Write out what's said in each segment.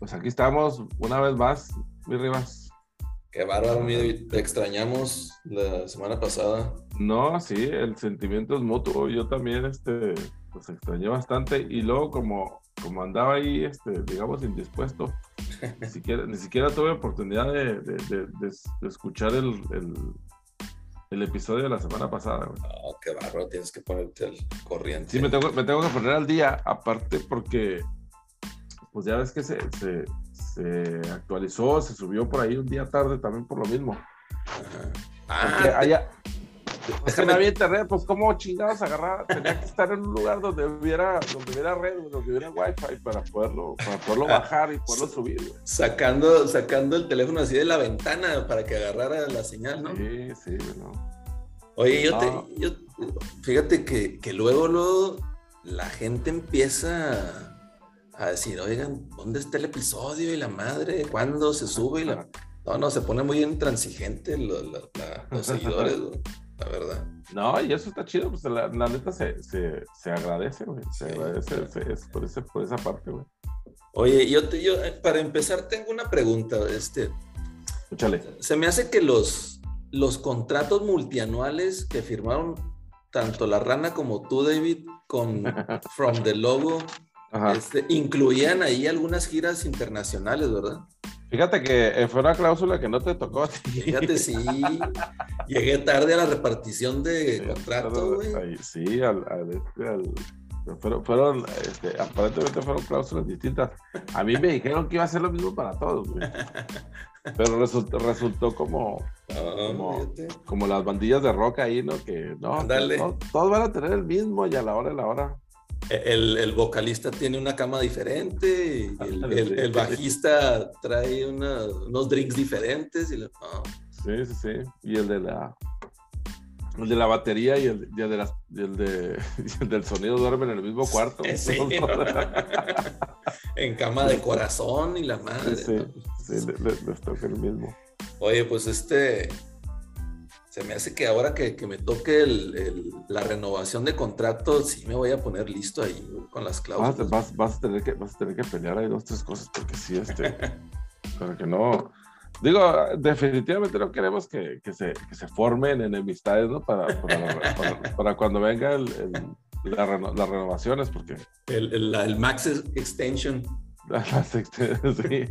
Pues aquí estamos una vez más, mi Rivas. Qué bárbaro, mi Te extrañamos la semana pasada. No, sí, el sentimiento es mutuo. Yo también, este, pues extrañé bastante. Y luego, como, como andaba ahí, este, digamos, indispuesto, ni siquiera, ni siquiera tuve oportunidad de, de, de, escuchar el, el, el, episodio de la semana pasada. No, qué bárbaro, tienes que ponerte al corriente. Sí, me tengo, me tengo que poner al día, aparte porque pues ya ves que se, se, actualizó, se subió por ahí un día tarde también por lo mismo. Ah, allá, es que no había internet, pues cómo chingados agarrar, tenía que estar en un lugar donde hubiera, donde hubiera red, donde hubiera wifi para poderlo, para poderlo ah, bajar y poderlo subir. Sacando, sacando el teléfono así de la ventana para que agarrara la señal, ¿no? Sí, sí, bueno. Oye, yo te, yo, fíjate que, que luego, luego la gente empieza a decir, oigan, ¿dónde está el episodio y la madre? ¿Cuándo se sube? Y la... No, no, se pone muy intransigente los seguidores, la verdad. No, y eso está chido, pues la, neta se, se, se, agradece, güey. Se agradece por, ese, por, esa parte, güey. Oye, yo, te, yo eh, para empezar tengo una pregunta, este. Escúchale. Se me hace que los, los contratos multianuales que firmaron tanto la rana como tú, David, con From the Logo, este, incluían ahí algunas giras internacionales, ¿verdad? Fíjate que eh, fue una cláusula que no te tocó. Fíjate, sí. Llegué tarde a la repartición de contrato, güey. Sí, al, este, fueron, fueron este, aparentemente fueron cláusulas distintas. A mí me dijeron que iba a ser lo mismo para todos, güey. Pero resultó, resultó como, como, las bandillas de rock ahí, ¿no? Que no, todos van a tener el mismo y a la hora y la hora. El, vocalista tiene una cama diferente, el, bajista trae unos drinks diferentes. Y Sí, sí, sí. Y el de la, el de la batería y el, de las, el, de, del sonido duermen en el mismo cuarto. en cama de corazón y la madre. Sí, sí, les toca el mismo. Oye, pues este, se me hace que ahora que, me toque la renovación de contrato, sí me voy a poner listo ahí con las cláusulas. Vas, a, tener que, vas a tener que pelear ahí dos, tres cosas, porque sí, este, para que no... Digo, definitivamente no queremos que, se, se formen enemistades, ¿no? Para, para, cuando venga la las renovaciones, porque... El, Max Extension. sí,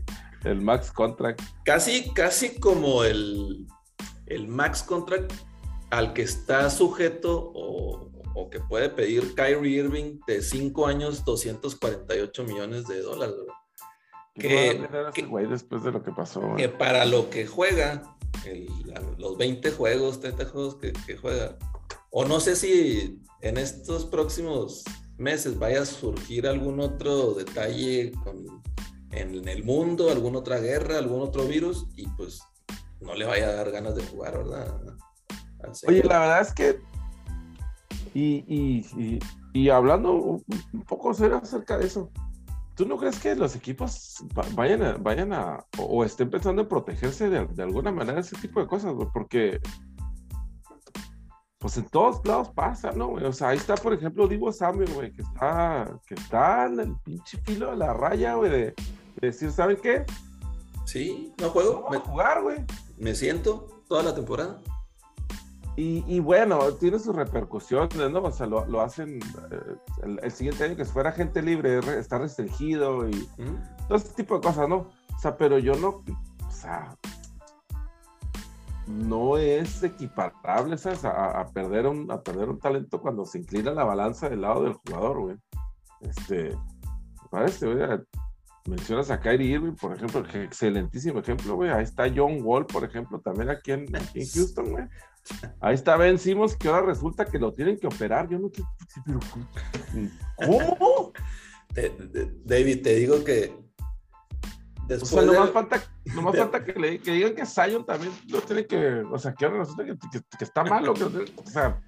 el Max Contract. Casi, casi como el el max contract al que está sujeto o, que puede pedir Kyrie Irving de 5 años, 248 millones de dólares. Que, después de lo que pasó. Que para lo que juega, los 20 juegos, 30 juegos que, juega, o no sé si en estos próximos meses vaya a surgir algún otro detalle en el mundo, alguna otra guerra, algún otro virus, y pues no le vaya a dar ganas de jugar, ¿verdad? Oye, la verdad es que, y, hablando un, poco serio acerca de eso, ¿tú no crees que los equipos vayan a, vayan a o, estén pensando en protegerse de, alguna manera de ese tipo de cosas, Porque pues en todos lados pasa, ¿no? O sea, ahí está, por ejemplo, Divo Samuel, güey, que está, que está en el pinche filo de la raya, güey, de, decir, ¿saben qué? Sí, no juego. No jugar, güey me siento toda la temporada. Y, bueno, tiene sus repercusiones, ¿no? O sea, lo, hacen eh, el, siguiente año que fuera gente libre, está restringido y todo ese tipo de cosas, ¿no? O sea, pero yo no, o sea, no es equiparable, ¿sabes? A, perder un, a perder un talento cuando se inclina la balanza del lado del jugador, güey. Este, parece, güey, mencionas a Kyrie Irving, por ejemplo, excelentísimo ejemplo, güey. Ahí está John Wall, por ejemplo, también aquí en, Houston, güey. Ahí está Ben Simmons, que ahora resulta que lo tienen que operar. Yo no quiero. ¿Cómo? David, te digo que. Después o sea, no más falta, que, le, que, digan que Zion también lo tiene que. O sea, que ahora resulta que, que, está malo. o sea.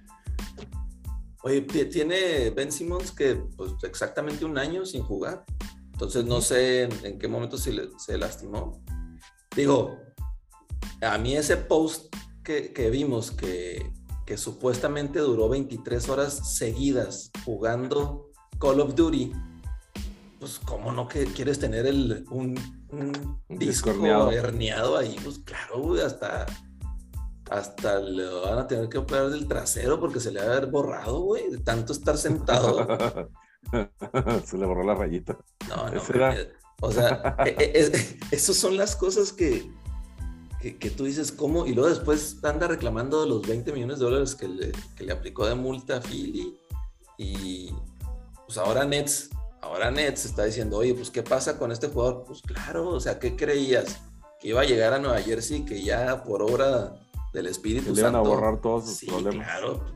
Oye, tiene Ben Simmons que pues exactamente un año sin jugar. Entonces no sé en, qué momento se, se, lastimó. Digo, a mí ese post que, que vimos que, que, supuestamente duró 23 horas seguidas jugando Call of Duty, pues, ¿cómo no que quieres tener el, un, un, disco herniado ahí? Pues claro, hasta, hasta le van a tener que operar del trasero porque se le va a haber borrado, güey, de tanto estar sentado. se le borró la rayita. No, no. O sea, e, e, esas son las cosas que, que, tú dices, ¿cómo? Y luego después anda reclamando los 20 millones de dólares que le, que le aplicó de multa a Philly. Y pues ahora Nets, ahora Nets está diciendo, oye, pues ¿qué pasa con este jugador? Pues claro, o sea, ¿qué creías? Que iba a llegar a Nueva Jersey, que ya por obra del Espíritu le iban a borrar todos sus problemas. Claro, pues,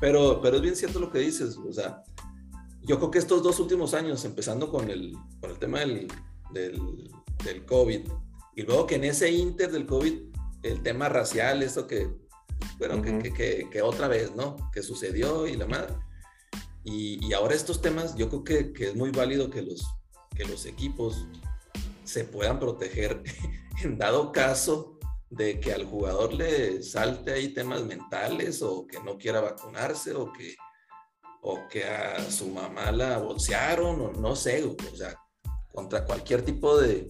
pero, pero es bien cierto lo que dices, o sea, yo creo que estos dos últimos años, empezando con el, con el tema del, del, del, COVID, y luego que en ese inter del COVID, el tema racial, eso que, bueno, que, que, que, otra vez, ¿no? Que sucedió y la madre. Y, y ahora estos temas, yo creo que, que, es muy válido que los, que los equipos se puedan proteger en dado caso de que al jugador le salte ahí temas mentales o que no quiera vacunarse o que o que a su mamá la bolsearon, o no sé, o sea, contra cualquier tipo de,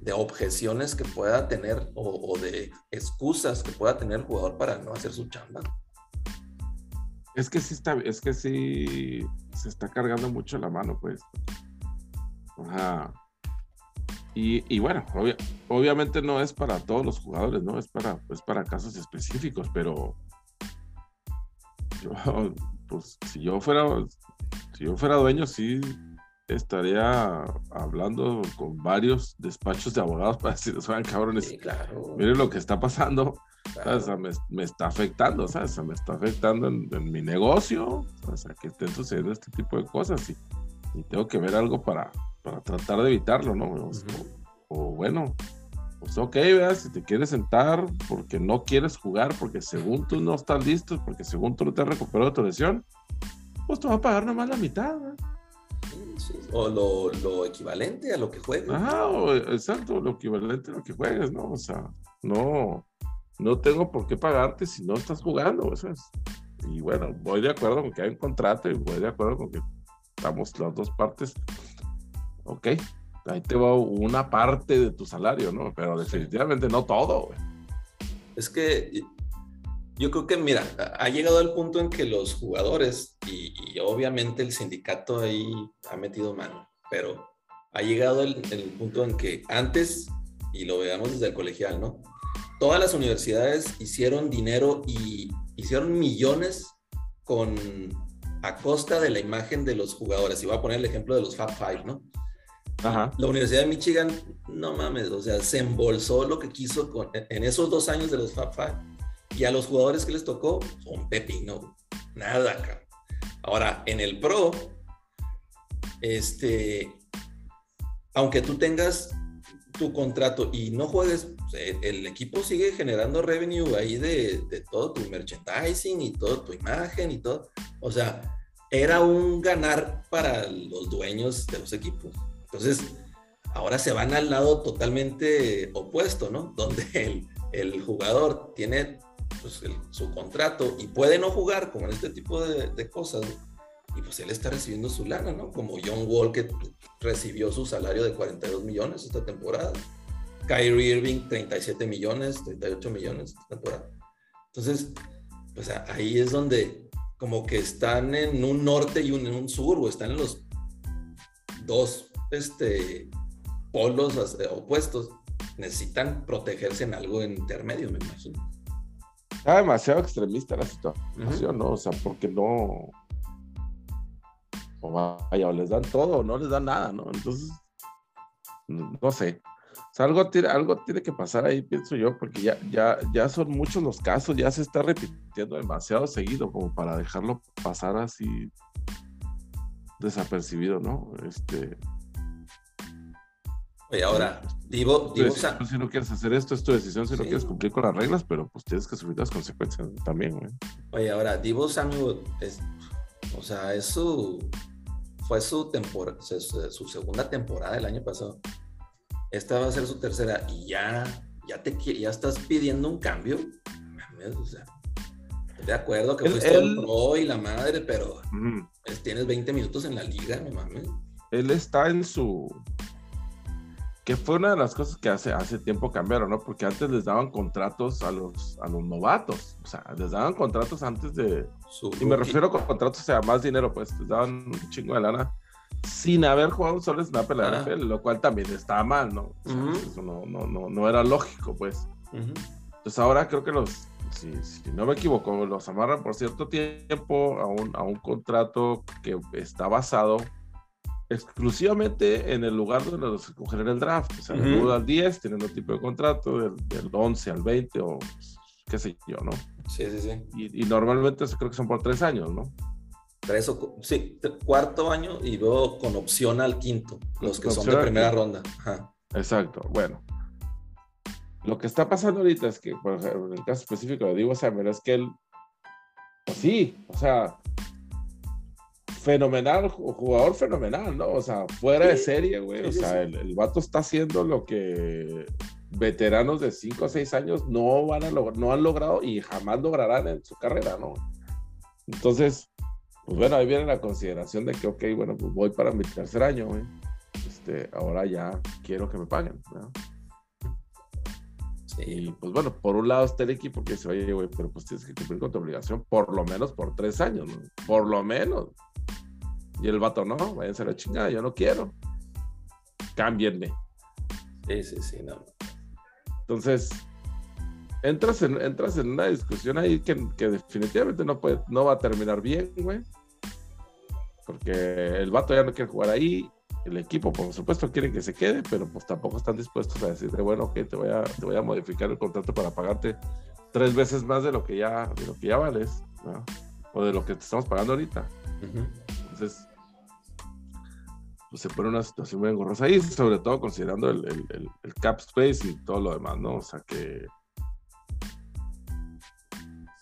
de objeciones que pueda tener o, de excusas que pueda tener el jugador para no hacer su chamba. Es que sí está, es que sí se está cargando mucho la mano, pues. Ajá. Y, y, bueno, obviamente no es para todos los jugadores, ¿no? Es para, es para casos específicos, pero yo, pues si yo fuera, si yo fuera dueño, sí estaría hablando con varios despachos de abogados para decirles, oigan, cabrones, miren lo que está pasando, me, está afectando, ¿sabes? me está afectando en, mi negocio, o sea, que estén sucediendo este tipo de cosas y, y tengo que ver algo para, para tratar de evitarlo, ¿no? o, bueno, pues ok, si te quieres sentar porque no quieres jugar, porque según tú no estás listo, porque según tú no te has recuperado de tu lesión, pues te va a pagar nomás la mitad. O lo, lo, equivalente a lo que juegues. Ajá, exacto, lo equivalente a lo que juegues, ¿no? O sea, no, no tengo por qué pagarte si no estás jugando, Y bueno, voy de acuerdo con que hay un contrato y voy de acuerdo con que estamos las dos partes. Ok, ahí te va una parte de tu salario, ¿no? Pero definitivamente no todo, güey. Es que yo creo que, mira, ha llegado el punto en que los jugadores, y, obviamente el sindicato ahí ha metido mano, pero ha llegado el, el, punto en que antes, y lo veamos desde el colegial, ¿no? Todas las universidades hicieron dinero y hicieron millones con a costa de la imagen de los jugadores. Y voy a poner el ejemplo de los Fab Five, ¿no? La Universidad de Michigan, no mames, o sea, se embolsó lo que quiso con, en esos dos años de los Fab Five. Y a los jugadores que les tocó, un pepino, nada, acá. Ahora, en el Pro, este, aunque tú tengas tu contrato y no juegues, pues, el equipo sigue generando revenue ahí de, de todo tu merchandising y toda tu imagen y todo. O sea, era un ganar para los dueños de los equipos. Entonces, ahora se van al lado totalmente opuesto, ¿no? Donde el, jugador tiene pues, su contrato y puede no jugar, como en este tipo de, cosas, y pues él está recibiendo su lana, ¿no? Como John Wall, que recibió su salario de 42 millones esta temporada. Kyrie Irving, 37 millones, 38 millones esta temporada. Entonces, pues ahí es donde como que están en un norte y en un sur, o están en los dos este, polos eh, opuestos necesitan protegerse en algo intermedio, me imagino. Está demasiado extremista la situación, ¿no? O sea, porque no. O vaya, o les dan todo, o no les dan nada, ¿no? Entonces, no sé. O sea, algo tiene, algo tiene que pasar ahí, pienso yo, porque ya, ya, ya son muchos los casos, ya se está repitiendo demasiado seguido como para dejarlo pasar así desapercibido, ¿no? Este, Oye, ahora, Divo, Divo Si no quieres hacer esto, es tu decisión, si no quieres cumplir con las reglas, pero pues tienes que subir las consecuencias también, güey. Oye, ahora, Divo Samuel, o sea, eso fue su, temporada, su segunda temporada el año pasado. Esta va a ser su tercera y ya, ya, te, ya estás pidiendo un cambio. O sea, de acuerdo que fuiste el pro y la madre, pero pues, tienes 20 minutos en la liga, no mames él está en su, que fue una de las cosas que hace, hace tiempo cambiaron, ¿no? Porque antes les daban contratos a los, a los novatos, o sea, les daban contratos antes de... y me refiero a contratos, o sea, más dinero, pues les daban un chingo de lana sin haber jugado un solo snap en la NFL, lo cual también estaba mal, ¿no? Eso no, no, no, no, era lógico, pues. Entonces ahora creo que los, si, si, no me equivoco, los amarran por cierto tiempo a un, a un contrato que está basado exclusivamente en el lugar donde los escogen en el draft. O sea, del 1 al 10 tienen un tipo de contrato, del, 11 al 20 o qué sé yo, ¿no? Sí, sí, sí. Y, normalmente creo que son por tres años, ¿no? Tres o, sí, cuarto año y luego con opción al quinto, los que son de primera ronda. Exacto, bueno. Lo que está pasando ahorita es que, por ejemplo, en el caso específico de Divo Samuel, es que él, pues sí, o sea, fenomenal, jugador fenomenal, ¿no? O sea, fuera de serie, güey. o sea, el, el, vato está haciendo lo que veteranos de 5 o 6 años no van a lograr, no han logrado y jamás lograrán en su carrera, ¿no? Entonces, pues bueno, ahí viene la consideración de que, ok, bueno, pues voy para mi tercer año, güey. Este, ahora ya quiero que me paguen, ¿no? Y pues bueno, por un lado está el equipo que dice, oye, güey, pero pues tienes que cumplir con tu obligación por lo menos por tres años, ¿no? Por lo menos. Y el vato, no, váyanse a la chingada, yo no quiero. Cámbienme. Sí, sí, sí, no. Entonces, entras en, entras en una discusión ahí que, definitivamente no, puede, no va a terminar bien, güey. Porque el vato ya no quiere jugar ahí. El equipo, por supuesto, quiere que se quede, pero pues tampoco están dispuestos a decirle, bueno, ok, te voy a, te voy a modificar el contrato para pagarte tres veces más de lo que ya, de lo que ya vales, ¿no? o de lo que te estamos pagando ahorita. Entonces, pues se pone una situación muy engorrosa ahí, sobre todo considerando el, el, el, cap space y todo lo demás, ¿no? O sea que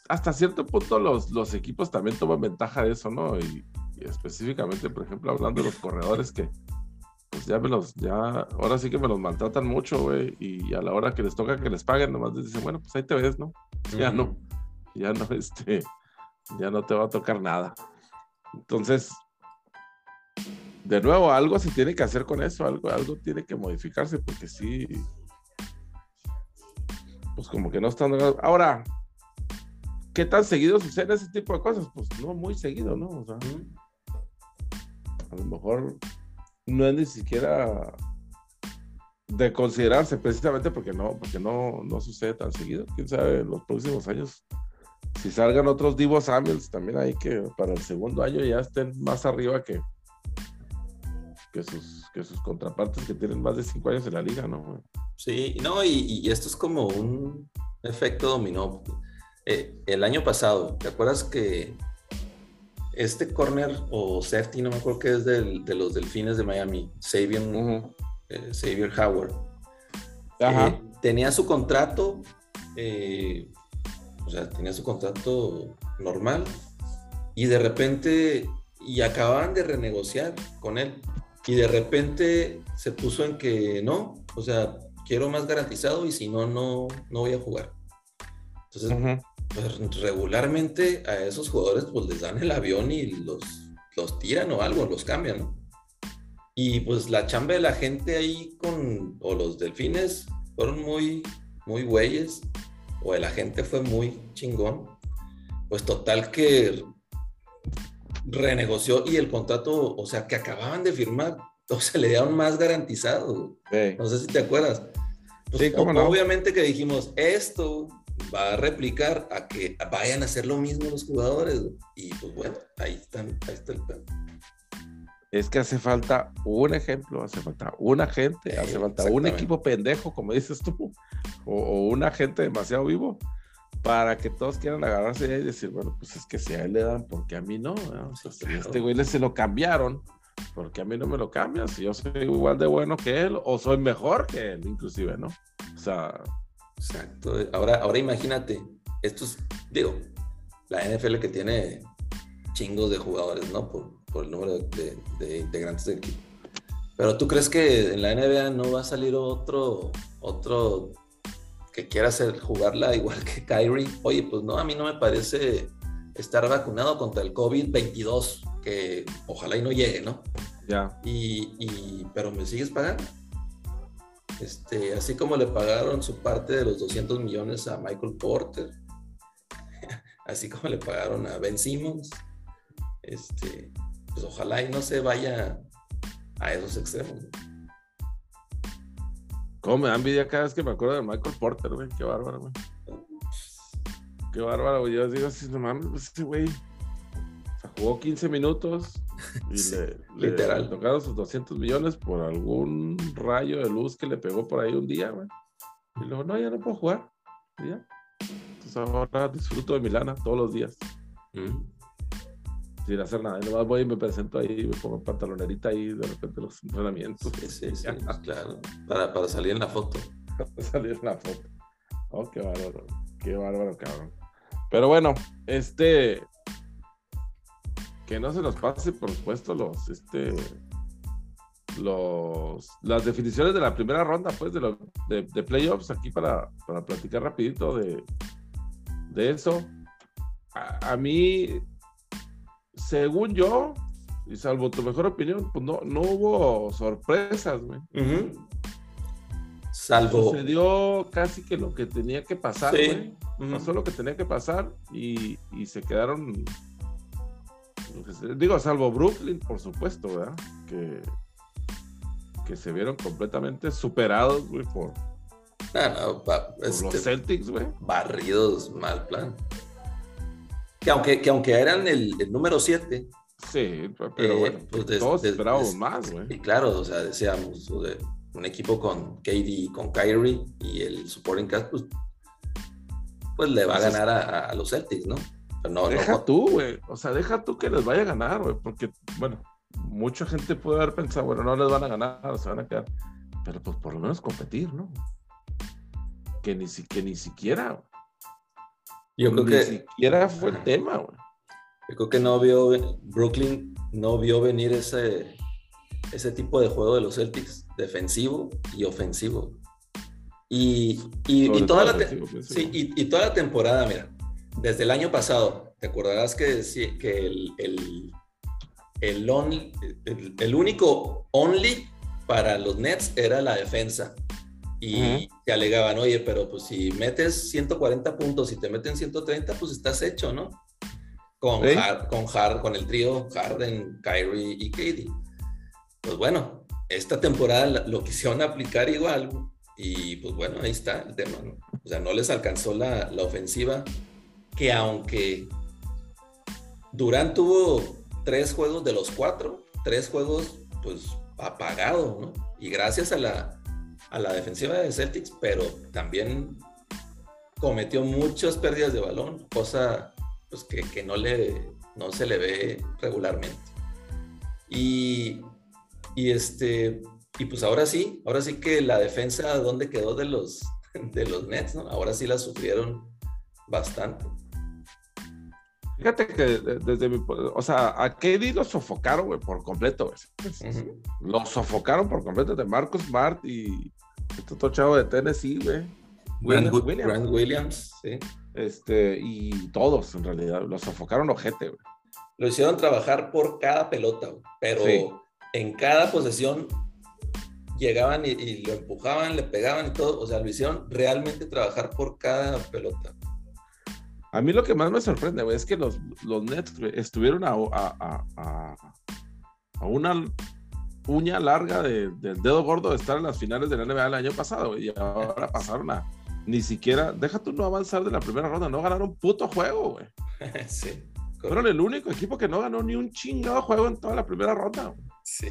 hasta cierto punto los, los equipos también toman ventaja de eso, ¿no? Y, específicamente, por ejemplo, hablando de los corredores que pues ya me los, ya, ahora sí que me los maltratan mucho, güey, y a la hora que les toca que les paguen, nomás les dicen, bueno, pues ahí te ves, ¿no? Ya no, ya no, este, ya no te va a tocar nada. Entonces, de nuevo, algo se tiene que hacer con eso, algo, algo tiene que modificarse, porque sí, pues como que no están. Ahora, ¿qué tan seguido sucede ese tipo de cosas? Pues no muy seguido, ¿no? O sea, a lo mejor no es ni siquiera de considerarse precisamente porque no, porque no, no sucede tan seguido. Quién sabe, en los próximos años, si salgan otros Divo Samuels, también hay que para el segundo año ya estén más arriba que, que sus, que sus contrapartes que tienen más de cinco años en la liga, ¿no? Sí, no, y, esto es como un efecto dominó. Eh, el año pasado, ¿te acuerdas que este corner o safety, no me acuerdo que es del, de los delfines de Miami, Xavier, eh, Howard, eh, tenía su contrato, o sea, tenía su contrato normal y de repente, y acababan de renegociar con él. Y de repente se puso en que no, o sea, quiero más garantizado y si no, no, no voy a jugar. Entonces, pues, regularmente a esos jugadores pues les dan el avión y los, los tiran o algo, los cambian, Y pues la chamba de la gente ahí con, o los delfines fueron muy, muy güeyes, o el agente fue muy chingón. Pues total que renegoció y el contrato, o sea, que acababan de firmar, o sea, le dieron más garantizado. No sé si te acuerdas. Pues, sí, ¿cómo no? Obviamente que dijimos, esto va a replicar a que vayan a hacer lo mismo los jugadores. Y pues bueno, ahí, están, ahí está el plan. Es que hace falta un ejemplo, hace falta una gente, hace falta un equipo pendejo, como dices tú, o, o un agente demasiado vivo para que todos quieran agarrarse y decir, bueno, pues es que si a él le dan, porque a mí no? O sea, si a este güey le se lo cambiaron, porque a mí no me lo cambian, si yo soy igual de bueno que él, o soy mejor que él, inclusive, ¿no? O sea. Exacto. Ahora, ahora imagínate, estos, digo, la NFL que tiene chingos de jugadores, ¿no? Por, el número de, de integrantes del equipo. Pero tú crees que en la NBA no va a salir otro, otro que quiera hacer jugarla igual que Kyrie, oye, pues no, a mí no me parece estar vacunado contra el COVID-22, que ojalá y no llegue, ¿no? Ya. Y, pero me sigues pagando. Este, así como le pagaron su parte de los 200 millones a Michael Porter, así como le pagaron a Ben Simmons, este, pues ojalá y no se vaya a esos extremos. ¿Cómo me da envidia cada vez que me acuerdo de Michael Porter, güey? Qué bárbaro, güey. Qué bárbaro, güey. Yo digo así, no mames, ese güey. Jugó 15 minutos y le, literal. tocaron sus 200 millones por algún rayo de luz que le pegó por ahí un día, güey. Y luego, no, ya no puedo jugar. Y ya. Entonces ahora disfruto de Milana todos los días. Mm sin hacer nada. Y nomás voy y me presento ahí, me pongo pantalonerita ahí de repente los entrenamientos. Sí, sí, sí claro. Para, para, salir en la foto. para salir en la foto. Oh, qué bárbaro. Qué bárbaro, cabrón. Pero bueno, este. Que no se nos pase, por supuesto, los. Este. Los, las definiciones de la primera ronda, pues, de, los, de, de playoffs, aquí para, para platicar rapidito de, de eso. a mí, según yo, y salvo tu mejor opinión, pues no, no hubo sorpresas, güey. Salvo. Sucedió casi que lo que tenía que pasar, güey. Pasó lo que tenía que pasar y, se quedaron. Digo, salvo Brooklyn, por supuesto, ¿verdad? Que, que se vieron completamente superados, güey, por, no, los este, Celtics, güey. Barridos, mal plan. Que aunque, que aunque eran el, número 7. Sí, pero bueno, eh, pues todos esperábamos más, güey. Y claro, o sea, deseamos un equipo con KD, con Kyrie y el supporting cast, pues, pues le va a ganar a, los Celtics, ¿no? No deja tú, güey. O sea, deja tú que les vaya a ganar, güey. Porque, bueno, mucha gente puede haber pensado, bueno, no les van a ganar, se van a quedar. Pero pues por lo menos competir, ¿no? Que ni, que ni siquiera. Yo creo Ni que. siquiera fue el tema, güey. Yo creo que no vio. Brooklyn no vio venir ese, ese tipo de juego de los Celtics, defensivo y ofensivo. Y, y, toda, la sí, y, toda la temporada, mira, desde el año pasado, te acordarás que, que el, el, el, el, único only para los Nets era la defensa y te alegaban, oye, pero pues si metes 140 puntos y te meten 130, pues estás hecho, ¿no? Con, con, con el trío Harden, Kyrie y Katie. Pues bueno, esta temporada lo quisieron aplicar igual y pues bueno, ahí está el tema, ¿no? O sea, no les alcanzó la, la ofensiva que aunque Durant tuvo tres juegos de los cuatro, tres juegos pues apagado, ¿no? Y gracias a la a la defensiva de Celtics, pero también cometió muchas pérdidas de balón, cosa pues, que, no, le, no se le ve regularmente. Y, y, este, y pues ahora sí, ahora sí que la defensa, ¿dónde quedó de los, de los Nets? ¿no? Ahora sí la sufrieron bastante. Fíjate que desde mi. O sea, a KD lo sofocaron, güey, por completo, güey. Lo sofocaron por completo de Marcus Smart y, este otro chavo de Tennessee, güey. Grant Williams. Williams, sí. Este, y todos, en realidad, los sofocaron ojete, güey. Lo hicieron trabajar por cada pelota, pero en cada posesión llegaban y, lo empujaban, le pegaban y todo. O sea, lo hicieron realmente trabajar por cada pelota. A mí lo que más me sorprende, güey, es que los, los Nets estuvieron a, a, a, a, una uña larga del dedo gordo de estar en las finales de la NBA el año pasado, y ahora pasaron a ni siquiera, deja tú no avanzar de la primera ronda, no ganaron un puto juego, güey. sí. Fueron el único equipo que no ganó ni un chingado juego en toda la primera ronda. Sí.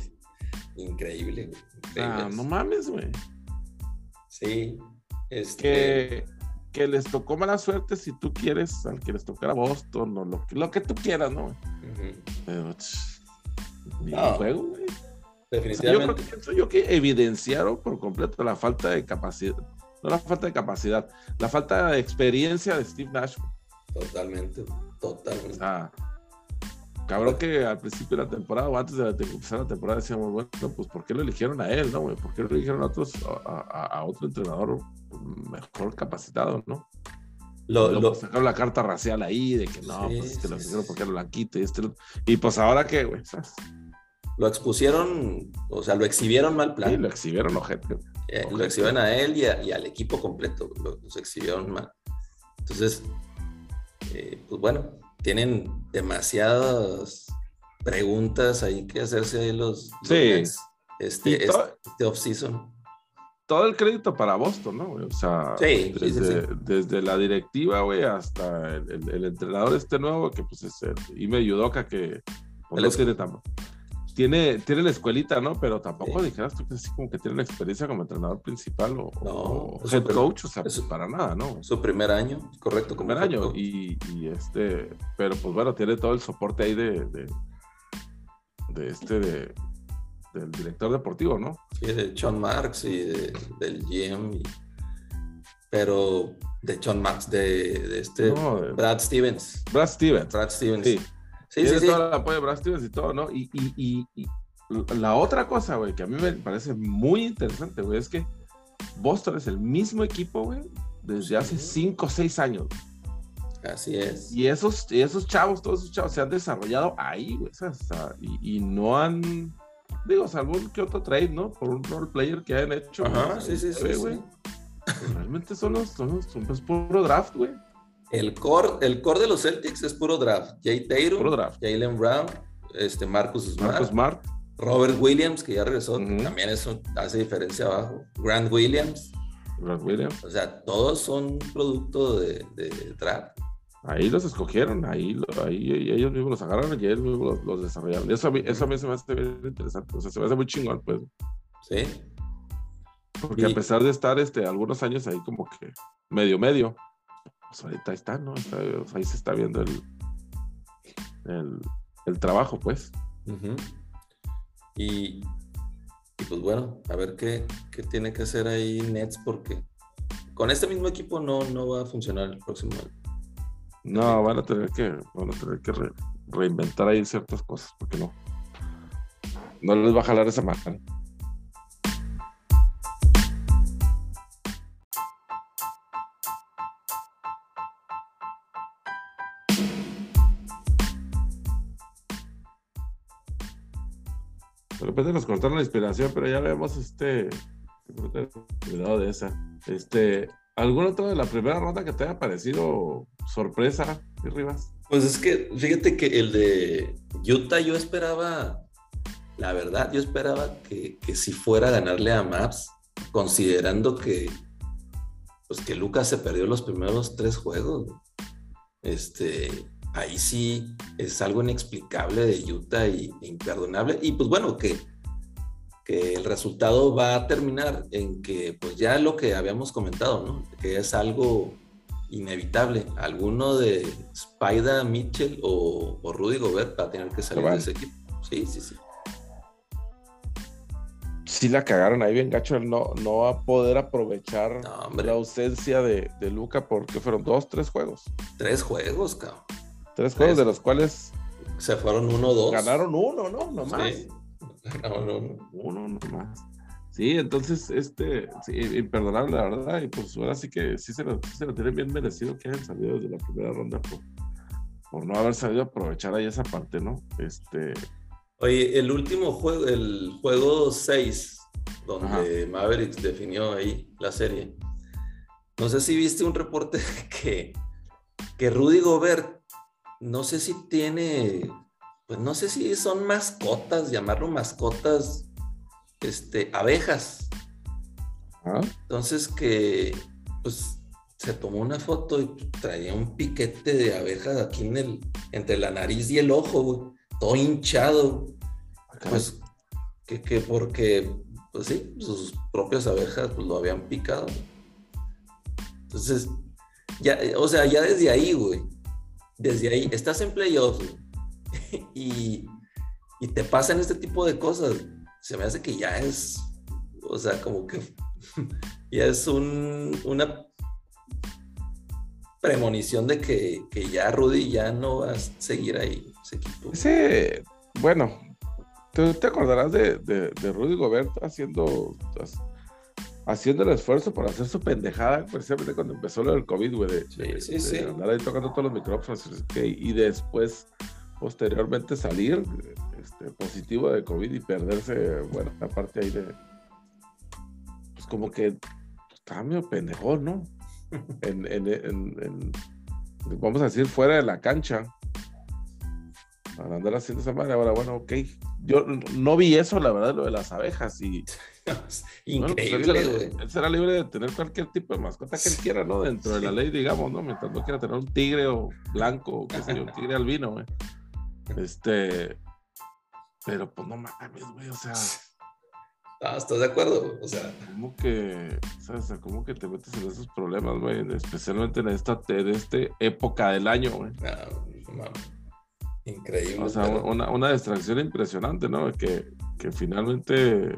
Increíble, Ah, no mames, güey. Sí. Este... Que, que les tocó mala suerte si tú quieres, al que les tocara Boston o lo, lo que tú quieras, ¿no? Pero, ni un juego, güey. Definitivamente. yo creo que pienso yo que evidenciaron por completo la falta de capacidad, no la falta de capacidad, la falta de experiencia de Steve Nash. Totalmente, totalmente. cabrón que al principio de la temporada o antes de, empezar la temporada decíamos, bueno, pues ¿por qué lo eligieron a él, no, ¿Por qué lo eligieron a, otros, a, otro entrenador mejor capacitado, no? Lo, sacaron la carta racial ahí de que no, pues es que lo eligieron porque era blanquito y este. Y pues ahora qué, güey, ¿sabes? lo expusieron, o sea, lo exhibieron mal plan. Sí, lo exhibieron, ojete. Eh, lo exhibieron a él y, al equipo completo, los exhibieron mal. Entonces, eh, pues bueno, tienen demasiadas preguntas ahí que hacerse ahí los, sí. este, este off-season todo el crédito para Boston, ¿no? O sea, desde, la directiva, güey, hasta el, entrenador este nuevo, que pues es el Ime Yudoka, que pues, tiene, tiene, tiene la escuelita, ¿no? Pero tampoco dijeras tú que así como que tiene la experiencia como entrenador principal o, head coach, o sea, pues, para nada, ¿no? Su primer año, correcto. Primer año, y, este, pero pues bueno, tiene todo el soporte ahí de, de, de este, de del director deportivo, ¿no? Sí, de John Marks y del GM, pero de John Marks, de, este Brad Stevens. Brad Stevens. Brad Stevens. Sí. Sí, Tiene todo el apoyo de Brad Stevens y todo, ¿no? Y, y, y, la otra cosa, güey, que a mí me parece muy interesante, güey, es que Boston es el mismo equipo, güey, desde hace 5 o 6 años. Así es. Y esos, esos chavos, todos esos chavos se han desarrollado ahí, güey, o sea, y, no han Digo, salvo que otro trade, ¿no? Por un role player que hayan hecho. Ajá, sí, sí, sí, güey. Realmente son los, son los, son pues puro draft, güey. El core, el core de los Celtics es puro draft. Jay Taylor. Jalen Brown, este Marcus Smart, Marcus Smart. Robert Williams, que ya regresó, también eso hace diferencia abajo. Grant Williams. Grant Williams. O sea, todos son producto de, de draft. Ahí los escogieron, ahí, ahí, ellos mismos los agarraron y ellos mismos los, desarrollaron. Eso a, mí, eso a mí se me hace bien interesante, o sea, se me hace muy chingón, pues. Sí. Porque a pesar de estar este, algunos años ahí como que medio, medio, pues ahorita está, ¿no? ahí se está viendo el, el, trabajo, pues. y, y, pues bueno, a ver qué, qué tiene que hacer ahí Nets, porque con este mismo equipo no, no va a funcionar el próximo año. No, van a tener que, van a tener que reinventar ahí ciertas cosas, porque no. No les va a jalar esa máquina. De repente nos cortaron la inspiración, pero ya vemos este. Cuidado de esa. Este. ¿Algún otro de la primera ronda que te haya parecido sorpresa, Rivas? Pues es que fíjate que el de Utah yo esperaba, la verdad, yo esperaba que, si fuera a ganarle a Maps, considerando que pues que Lucas se perdió los primeros tres juegos. Este, ahí sí es algo inexplicable de Utah y imperdonable. Y pues bueno, que que el resultado va a terminar en que, pues ya lo que habíamos comentado, ¿no? Que es algo inevitable. Alguno de Spider, Mitchell o, Rudy Gobert va a tener que salir de ese equipo. Sí, sí, sí. Sí la cagaron ahí bien gacho, no, no va a poder aprovechar la ausencia de, de, Luca porque fueron dos, tres juegos. Tres juegos, cabrón. Tres, juegos de los cuales se fueron uno o dos. Ganaron uno, ¿no? Nomás. Sí. No, no, Uno nomás. Sí, entonces, este, sí, imperdonable, la verdad, y pues ahora sí que sí se lo, se lo tienen bien merecido que hayan salido desde la primera ronda por, por no haber sabido aprovechar ahí esa parte, ¿no? Este. Oye, el último juego, el juego 6, donde Mavericks definió ahí la serie. No sé si viste un reporte que, que Rudy Gobert, no sé si tiene pues no sé si son mascotas, llamarlo mascotas, este, abejas. Ah. Entonces que, pues, se tomó una foto y traía un piquete de abejas aquí en el, entre la nariz y el ojo, todo hinchado. Pues, que, que, porque, pues sí, sus propias abejas pues, lo habían picado. Entonces, ya, o sea, ya desde ahí, güey, desde ahí, estás en playoffs, güey y, te pasan este tipo de cosas, se me hace que ya es, o sea, como que ya es una premonición de que, ya Rudy ya no va a seguir ahí bueno, ¿te, te acordarás de, de, Rudy Gobert haciendo, haciendo el esfuerzo por hacer su pendejada, precisamente cuando empezó lo del COVID, güey, de, sí, sí, andar ahí tocando todos los micrófonos y después posteriormente salir este, positivo de COVID y perderse buena parte ahí de. Pues como que estaba medio pendejo, ¿no? en, en, vamos a decir, fuera de la cancha. Para andar haciendo esa madre. Ahora, bueno, ok. Yo no vi eso, la verdad, lo de las abejas. Y Increíble, él, será, libre de tener cualquier tipo de mascota que él quiera, ¿no? Dentro de la ley, digamos, ¿no? Mientras no quiera tener un tigre o blanco, o qué sé yo, un tigre albino, güey. Este. Pero pues no mames, güey, o sea. Ah, ¿estás de acuerdo? O sea. ¿Cómo que? ¿Cómo que te metes en esos problemas, güey? Especialmente en esta, en este época del año, güey. Ah, Increíble. O sea, una, una, distracción impresionante, ¿no? Que, que finalmente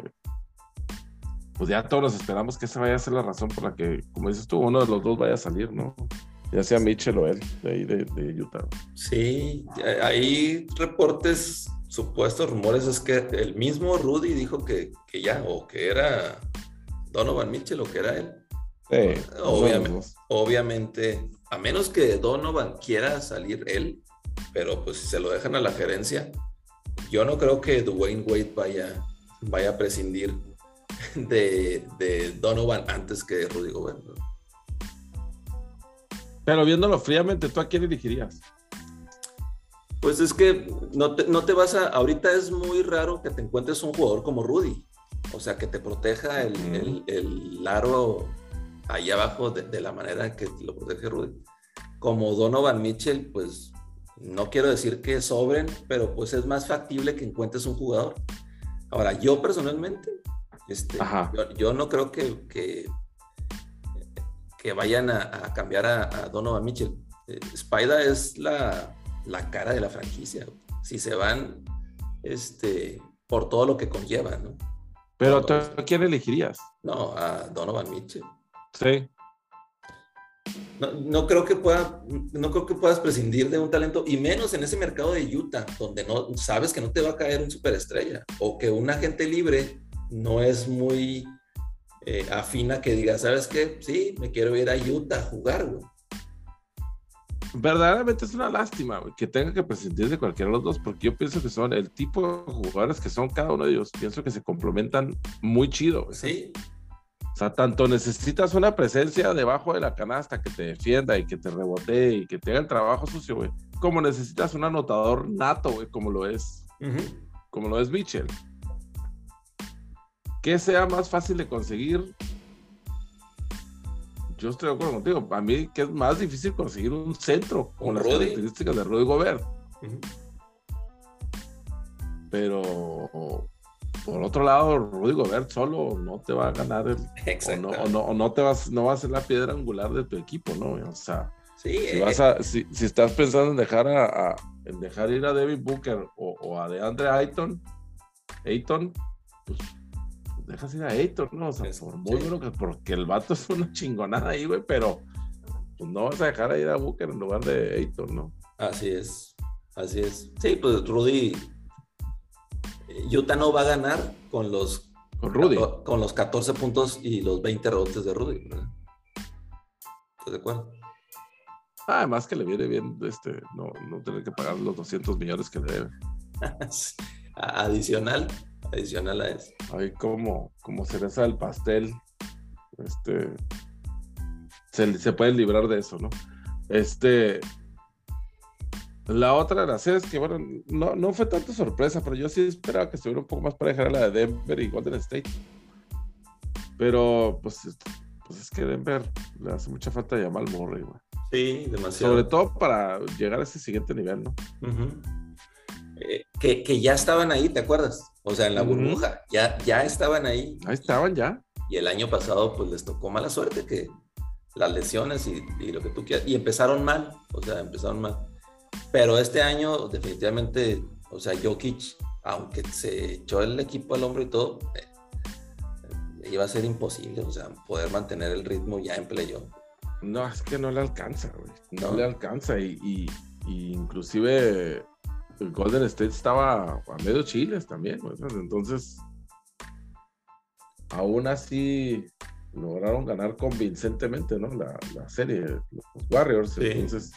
pues ya todos esperamos que esa vaya a ser la razón por la que, como dices tú, uno de los dos vaya a salir, ¿no? Ya sea Mitchell o él, de ahí de, Utah. Sí, hay reportes, supuestos rumores, es que el mismo Rudy dijo que, ya, o que era Donovan Mitchell o que era él. Sí, obviamente, obviamente, a menos que Donovan quiera salir él, pero pues si se lo dejan a la gerencia, yo no creo que Dwayne Wade vaya, vaya a prescindir de, Donovan antes que Rudy Gobert. Pero viéndolo fríamente, ¿tú a quién elegirías? Pues es que no te, vas a. Ahorita es muy raro que te encuentres un jugador como Rudy. O sea, que te proteja el, el, aro ahí abajo de, la manera que lo protege Rudy. Como Donovan Mitchell, pues no quiero decir que sobren, pero pues es más factible que encuentres un jugador. Ahora, yo personalmente este, yo, no creo que, que, vayan a, cambiar a, Donovan Mitchell. Eh, Spider es la, cara de la franquicia. Si se van este, por todo lo que conlleva, ¿no? Pero ¿a quién elegirías? No, a Donovan Mitchell. Sí. No, creo que pueda, no creo que puedas prescindir de un talento, y menos en ese mercado de Utah, donde no sabes que no te va a caer un superestrella, o que un agente libre no es muy eh, afina que diga, ¿sabes qué? Sí, me quiero ir a Utah a jugar, güey. Verdaderamente es una lástima, güey, que tenga que prescindir de cualquiera de los dos, porque yo pienso que son el tipo de jugadores que son cada uno de ellos. Pienso que se complementan muy chido. Güey. Sí. O sea, tanto necesitas una presencia debajo de la canasta que te defienda y que te rebotee y que te haga el trabajo sucio, güey. Como necesitas un anotador nato, güey, como lo es. Como lo es Mitchell que sea más fácil de conseguir. Yo estoy de acuerdo contigo. A mí que es más difícil conseguir un centro con las características de Rudy Gobert. Pero por otro lado, Rudy Gobert solo no te va a ganar el, o, no, o, no, te vas, no va a ser la piedra angular de tu equipo, ¿no? O sea, si, eh, vas a, si, estás pensando en dejar a, en dejar ir a Devin Booker o, a DeAndre Ayton, Ayton, pues dejas ir a Aitor, ¿no? O sea, por muy bueno que porque el vato es una chingonada ahí, güey, pero pues no vas a dejar a ir a Booker en lugar de Aitor, ¿no? Así es, así es. Sí, pues Rudy, Utah no va a ganar con los con Rudy. Con los 14 puntos y los 20 rebotes de Rudy, ¿verdad? ¿Estás de acuerdo? además que le viene bien este, no, no tener que pagar los 200 millones que le debe. Adicional adicional a eso. Ahí como, como cereza del pastel, este, se, se pueden librar de eso, ¿no? Este, la otra de las series que, bueno, no, no fue tanta sorpresa, pero yo sí esperaba que estuviera un poco más pareja la de Denver y Golden State. Pero, pues, pues es que Denver le hace mucha falta llamar al Murray, güey. Sí, demasiado. Sobre todo para llegar a ese siguiente nivel, ¿no? Eh, que, que, ya estaban ahí, ¿te acuerdas? O sea, en la burbuja, ya, ya estaban ahí. Ahí estaban ya. Y el año pasado, pues les tocó mala suerte que las lesiones y, lo que tú quieras. Y empezaron mal, o sea, empezaron mal. Pero este año, definitivamente, o sea, Jokic, aunque se echó el equipo al hombro y todo, eh, iba a ser imposible, o sea, poder mantener el ritmo ya en playoff. No, es que no le alcanza, güey. No, le alcanza. Y, y, y inclusive el Golden State estaba a medio chiles también, entonces aún así lograron ganar convincentemente, ¿no? La, serie, los Warriors, entonces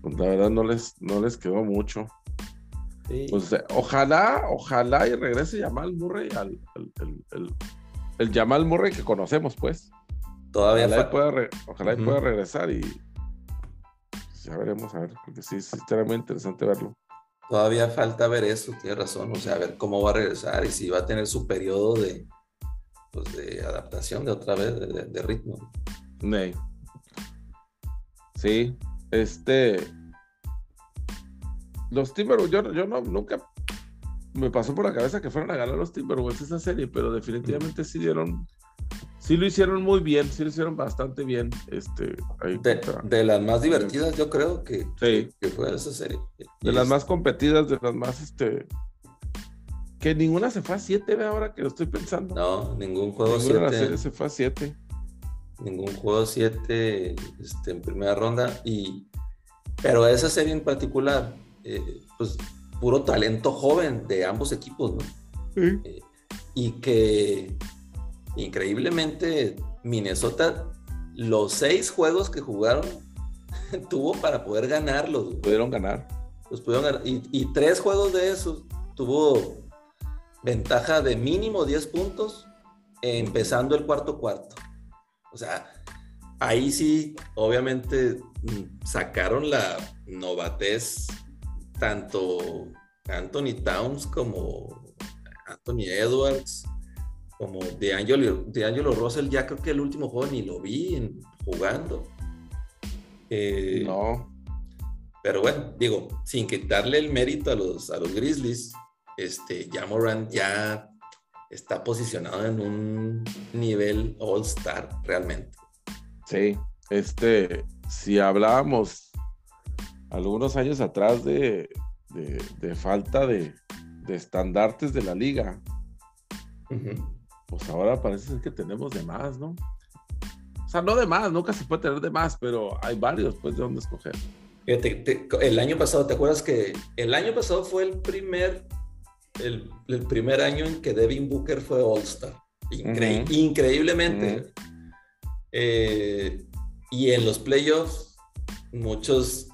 pues, la verdad no les, no les quedó mucho. Pues, ojalá, ojalá y regrese Jamal Murray al, el, el, Jamal Murray que conocemos, pues. Todavía ojalá, pueda, ojalá pueda regresar y ya veremos, a ver, porque sí, sí, muy interesante verlo. Todavía falta ver eso, tiene razón, o sea, a ver cómo va a regresar y si va a tener su periodo de, pues, de adaptación de otra vez, de, ritmo. Sí, este, los Timberwolves, yo, yo no, nunca me pasó por la cabeza que fueran a ganar los Timberwolves esa serie, pero definitivamente sí dieron, sí lo hicieron muy bien, sí lo hicieron bastante bien. Este, de, las más divertidas, yo creo que, sí. que, fue esa serie. De las más competidas, de las más, este, que ninguna se fue a 7, ahora que lo estoy pensando. No, ningún juego 7. se fue a 7. Ningún juego 7 este, en primera ronda. Y, pero esa serie en particular, eh, pues puro talento joven de ambos equipos, ¿no? Eh, y que increíblemente Minnesota, los seis juegos que jugaron, tuvo para poder ganarlos. Pudieron ganar. Los pudieron ganar. Y, tres juegos de esos tuvo ventaja de mínimo 10 puntos empezando el cuarto cuarto. O sea, ahí sí, obviamente, mm, sacaron la novatez tanto Anthony Towns como Anthony Edwards, como DeAngelo, DeAngelo Russell, ya creo que el último juego ni lo vi jugando. Eh, no. Pero bueno, digo, sin quitarle el mérito a los, a los Grizzlies, este, ya Moran ya está posicionado en un nivel all-star realmente. Sí, este, si hablábamos algunos años atrás de, falta de, estandartes de la liga. Pues ahora parece ser que tenemos de más, ¿no? O sea, no de más, nunca se puede tener de más, pero hay varios, pues, de dónde escoger. el año pasado, ¿te acuerdas que el año pasado fue el primer, el, primer año en que Devin Booker fue All-Star? Increíblemente. Eh, y en los playoffs, muchos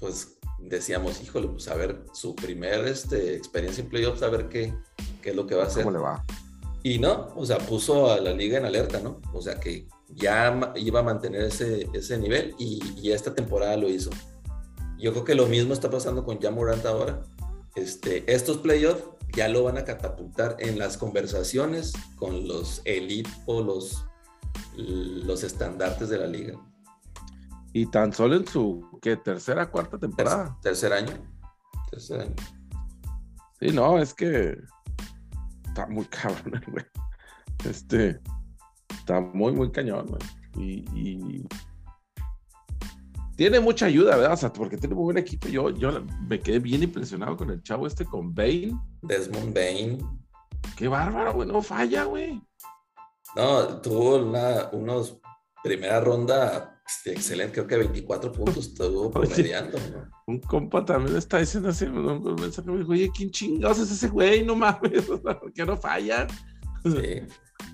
pues decíamos, híjole, pues a ver, su primer este, experiencia en playoffs, a ver qué, qué es lo que va a hacer. ¿Cómo le va? Y no, o sea, puso a la liga en alerta, ¿no? O sea, que ya iba a mantener ese, ese nivel y, y esta temporada lo hizo. Yo creo que lo mismo está pasando con Jamorant ahora. Este, estos playoffs ya lo van a catapultar en las conversaciones con los elite o los, los estandartes de la liga. Y tan solo en su ¿qué, tercera, cuarta temporada. Tercer, año. Tercer año. Sí, no, es que está muy cabrón, güey. Este está muy, muy cañón, güey. Y, tiene mucha ayuda, ¿verdad? O sea, porque tiene muy buen equipo. Yo, yo me quedé bien impresionado con el chavo este, con Bane. Desmond Bane. Qué bárbaro, güey. No falla, güey. No, tuvo una, unos primera ronda excelente, creo que 24 puntos estuvo promediando. Un compa también está diciendo así, un mensaje me dijo, oye, ¿quién chingados es ese güey? No mames, ¿por qué no falla? Sí.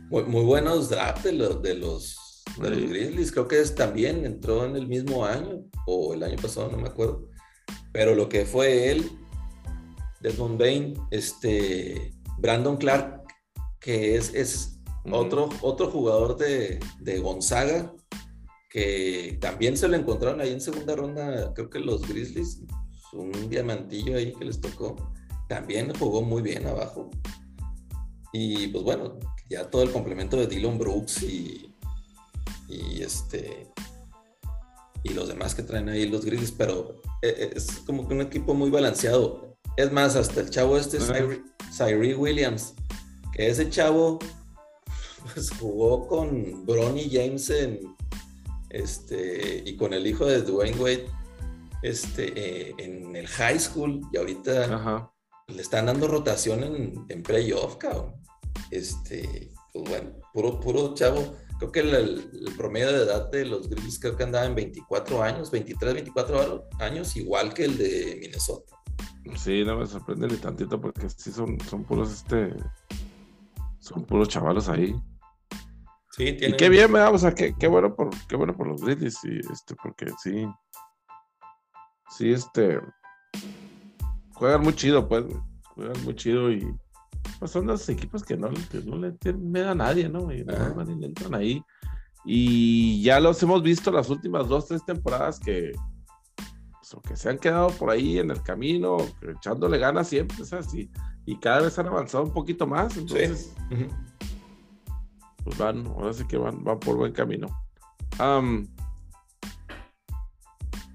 Muy, muy, buenos drafts de los, de los, Grizzlies, creo que es, también entró en el mismo año, o el año pasado, no me acuerdo. Pero lo que fue él, Desmond Bain, este, Brandon Clark, que es, es otro, otro jugador de, de Gonzaga, que también se lo encontraron ahí en segunda ronda, creo que los Grizzlies, un diamantillo ahí que les tocó, también jugó muy bien abajo. Y pues bueno, ya todo el complemento de Dylan Brooks y, y este y los demás que traen ahí los Grizzlies, pero eh, eh, es como que un equipo muy balanceado. Es más, hasta el chavo este, Cyree Williams, que ese chavo pues, jugó con Bronny James en, este, y con el hijo de Dwayne Wade este, eh, en el high school y ahorita le están dando rotación en, en playoff, cabrón. Este, pues bueno, puro, puro chavo. Creo que el, promedio de edad de los Grizzlies creo que andaba en 24 años, 23, 24 años, igual que el de Minnesota. Sí, no me sorprende ni tantito porque sí son, son puros este son puros chavalos ahí. Y qué bien, o sea, qué, qué, bueno por, qué bueno por los Grizzlies, y este, porque sí, sí, este, juegan muy chido, pues, juegan muy chido y pues son los equipos que no, no le tienen a nadie, ¿no? Y no entran ahí. Y ya los hemos visto las últimas dos, tres temporadas que, pues, que se han quedado por ahí en el camino, echándole ganas siempre, es así. Y cada vez han avanzado un poquito más. Entonces, pues van, ahora sí que van, van por buen camino.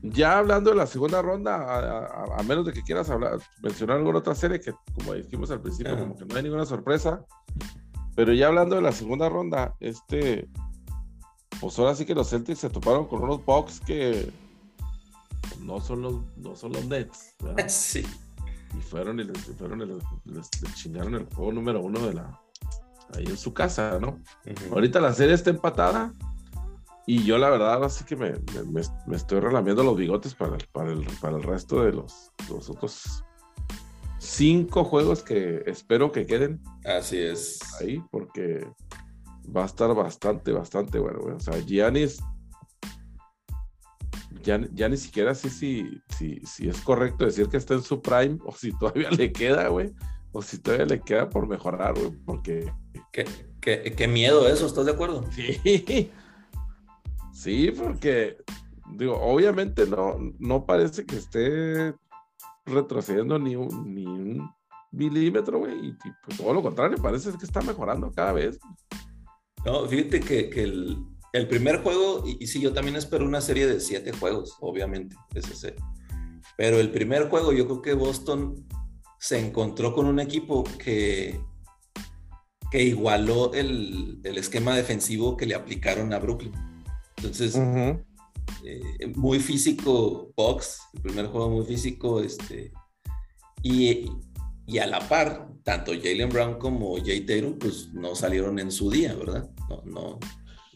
ya hablando de la segunda ronda, a, menos de que quieras hablar, mencionar alguna otra serie que, como dijimos al principio, como que no hay ninguna sorpresa. Pero ya hablando de la segunda ronda, este, pues ahora sí que los Celtics se toparon con unos Bucks que no son los, no son los Nets. Sí. Y fueron y les, fueron les, chingaron el juego número uno de la ahí en su casa, ¿no? Ahorita la serie está empatada y yo la verdad así que me, me, estoy relamiendo los bigotes para el, para el, para el resto de los, los otros cinco juegos que espero que queden. Así es. Ahí, porque va a estar bastante, bastante bueno, güey. O sea, Giannis, ya, ya ni siquiera sé si, si, si es correcto decir que está en su prime o si todavía le queda, güey. O si todavía le queda por mejorar, güey, porque... ¿Qué, qué, qué miedo eso, ¿estás de acuerdo? Sí. Sí, porque, digo, obviamente no, no parece que esté retrocediendo ni un, ni un milímetro, güey. Y, pues, todo lo contrario, parece que está mejorando cada vez. No, fíjate que, que el, el, primer juego, y, sí, yo también espero una serie de siete juegos, obviamente, ese Pero el primer juego, yo creo que Boston se encontró con un equipo que, que igualó el, el esquema defensivo que le aplicaron a Brooklyn. Entonces, eh, muy físico box, el primer juego muy físico, este, y, y a la par, tanto Jalen Brown como Jay Taylor, pues no salieron en su día, ¿verdad? No, no,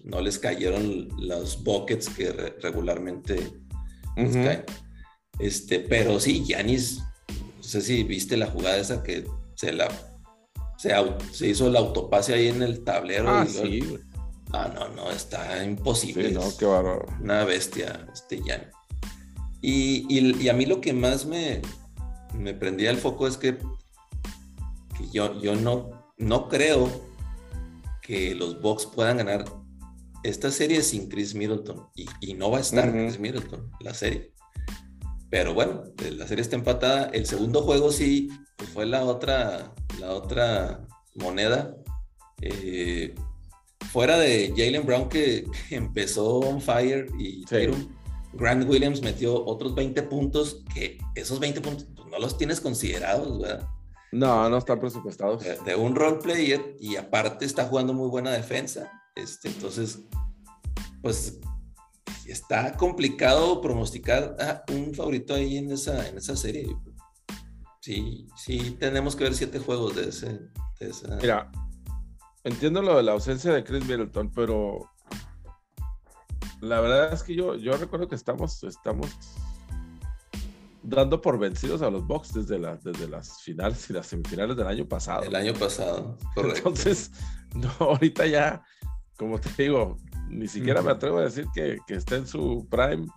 no les cayeron los buckets que regularmente les caen. Este, pero sí, Yanis, sé si viste la jugada esa que se la se, hizo la autopase ahí en el tablero. Ah, sí, No, no, no, está imposible. Sí, no, qué bárbaro. Una bestia, este Yanis. Y, y, y, a mí lo que más me, me prendía el foco es que yo, yo no, no creo que los Bucks puedan ganar esta serie sin Chris Middleton. Y, no va a estar Chris Middleton, la serie. Pero bueno, la serie está empatada. El segundo juego sí pues fue la otra, la otra moneda. Eh, fuera de Jalen Brown que, empezó on fire y Grant Williams metió otros 20 puntos, que esos 20 puntos pues, no los tienes considerados, ¿verdad? No, no están presupuestados. De, un role player y aparte está jugando muy buena defensa. Este, entonces, pues está complicado pronosticar a un favorito ahí en esa, en esa serie. Sí, sí, tenemos que ver siete juegos de, ese, esa. Mira, entiendo lo de la ausencia de Chris Middleton, pero la verdad es que yo, yo recuerdo que estamos, estamos dando por vencidos a los Bucks desde, desde las finales y las semifinales del año pasado. El año pasado, correcto. Entonces, no, ahorita ya, como te digo, ni siquiera me atrevo a decir que, que esté en su prime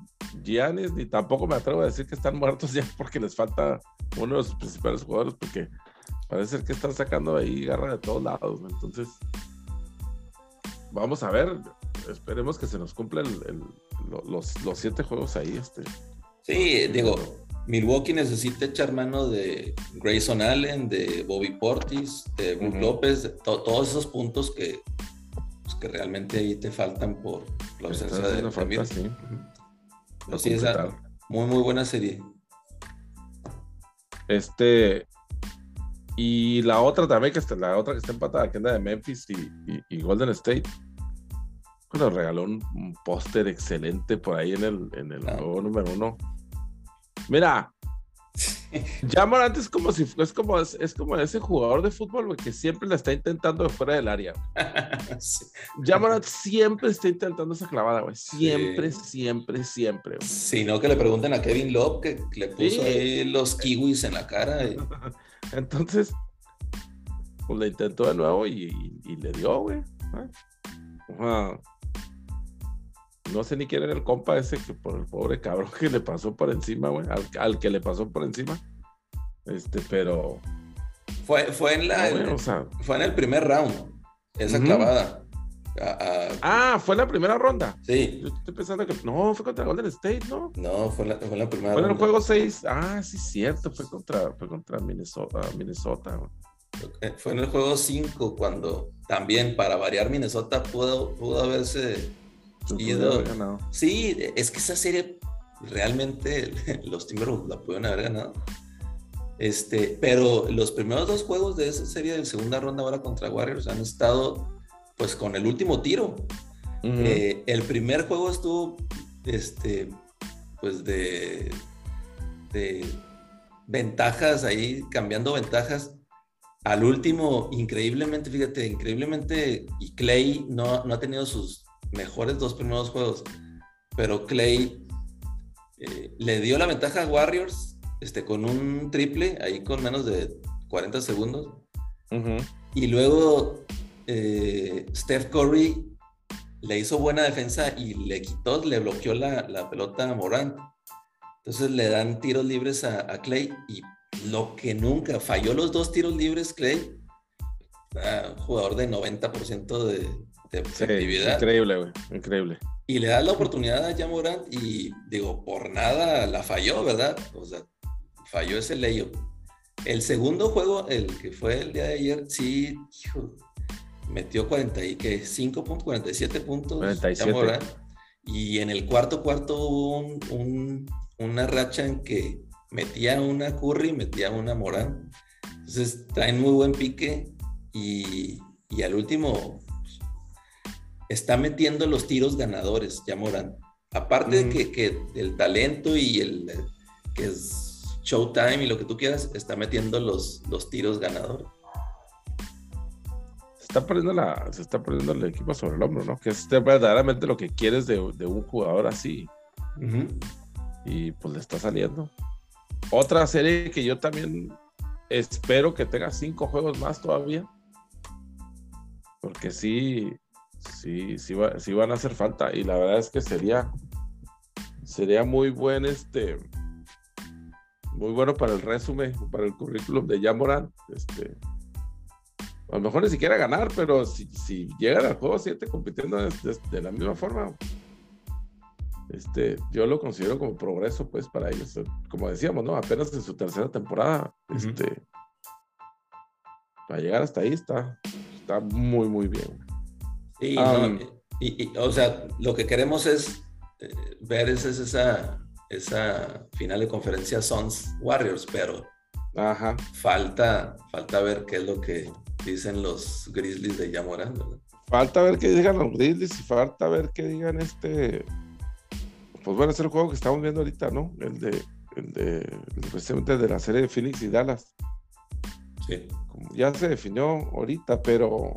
Giannis, ni tampoco me atrevo a decir que están muertos ya porque les falta uno de sus principales jugadores, porque parece que están sacando ahí garra de todos lados. Entonces, vamos a ver, esperemos que se nos cumplan los, los siete juegos ahí. Este. Sí, digo, Milwaukee necesita echar mano de Grayson Allen, de Bobby Portis, de Brook López, todos esos puntos que, pues, que realmente ahí te faltan por la ausencia de la familia. Sí. sí, esa, muy, muy buena serie. Este. Y la otra también, que está, la otra que está empatada, que anda de Memphis y, Golden State. Nos regaló un, póster excelente por ahí en el, en el ah. juego número uno Mira, Jamon antes como si es como es, como ese jugador de fútbol que siempre la está intentando de fuera del área. sí. siempre está intentando esa clavada, güey. Siempre, siempre, siempre. Si no, que le pregunten a Kevin Love que le puso ahí los kiwis en la cara. Entonces, pues le intentó de nuevo y, le dio, güey. No sé ni quién era el compa ese que por el pobre cabrón que le pasó por encima, güey. Al, que le pasó por encima. Este, pero. Fue, fue en la. fue en el primer round. Esa clavada. ah, fue en la primera ronda. Sí. Yo estoy pensando que. No, fue contra Golden State, ¿no? No, fue en la, fue la primera ronda. Fue en el juego 6. Ah, sí, cierto. Fue contra, fue contra Minnesota. Minnesota. Fue en el juego 5 cuando también, para variar, Minnesota pudo, pudo haberse ido. Sí, es que esa serie realmente los Timberwolves la pudieron haber ganado. Este, pero los primeros dos juegos de esa serie de segunda ronda ahora contra Warriors han estado pues con el último tiro. Eh, el primer juego estuvo este, pues de, de ventajas ahí, cambiando ventajas. Al último, increíblemente, fíjate, increíblemente, y Clay no, no ha tenido sus mejores dos primeros juegos, pero Clay eh, le dio la ventaja a Warriors este, con un triple, ahí con menos de 40 segundos. Y luego eh, Steph Curry le hizo buena defensa y le quitó, le bloqueó la, pelota a Morant. Entonces le dan tiros libres a, a Clay y lo que nunca, falló los dos tiros libres, Clay. un jugador de 90% de, de efectividad. increíble, güey, increíble. Y le da la oportunidad a Jamorant y digo, por nada la falló, ¿verdad? O sea, falló ese leyo. El segundo juego, el que fue el día de ayer, sí, metió 45 puntos, 47 puntos. 47. y en el cuarto cuarto hubo un, una racha en que metía una Curry, metía una Morán. Entonces traen muy buen pique y, al último está metiendo los tiros ganadores, ya Morán. Aparte de que, que, el talento y el que es showtime y lo que tú quieras, está metiendo los, los tiros ganadores. Se está, poniendo la, se está poniendo el equipo sobre el hombro, ¿no? Que es verdaderamente lo que quieres de, un jugador así. Y pues le está saliendo. Otra serie que yo también espero que tenga cinco juegos más todavía. Porque sí, sí, sí, van a hacer falta. Y la verdad es que sería, sería muy buen este, muy bueno para el resumen, para el currículum de Jamoran. Este, a lo mejor ni siquiera ganar, pero si, si llegan al juego 7 compitiendo de la misma forma, este, yo lo considero como progreso, pues, para ellos. Como decíamos, ¿no? Apenas en su tercera temporada, este, para llegar hasta ahí está, está muy, muy bien. Y, o sea, lo que queremos es eh, ver es, esa, esa final de conferencia Sons Warriors, pero Ajá. falta, falta ver qué es lo que dicen los Grizzlies de Yamoran, Falta ver qué digan los Grizzlies y falta ver qué digan este pues bueno, es el juego que estamos viendo ahorita, ¿no? El de, el de, precisamente de la serie de Phoenix y Dallas. Sí. ya se definió ahorita, pero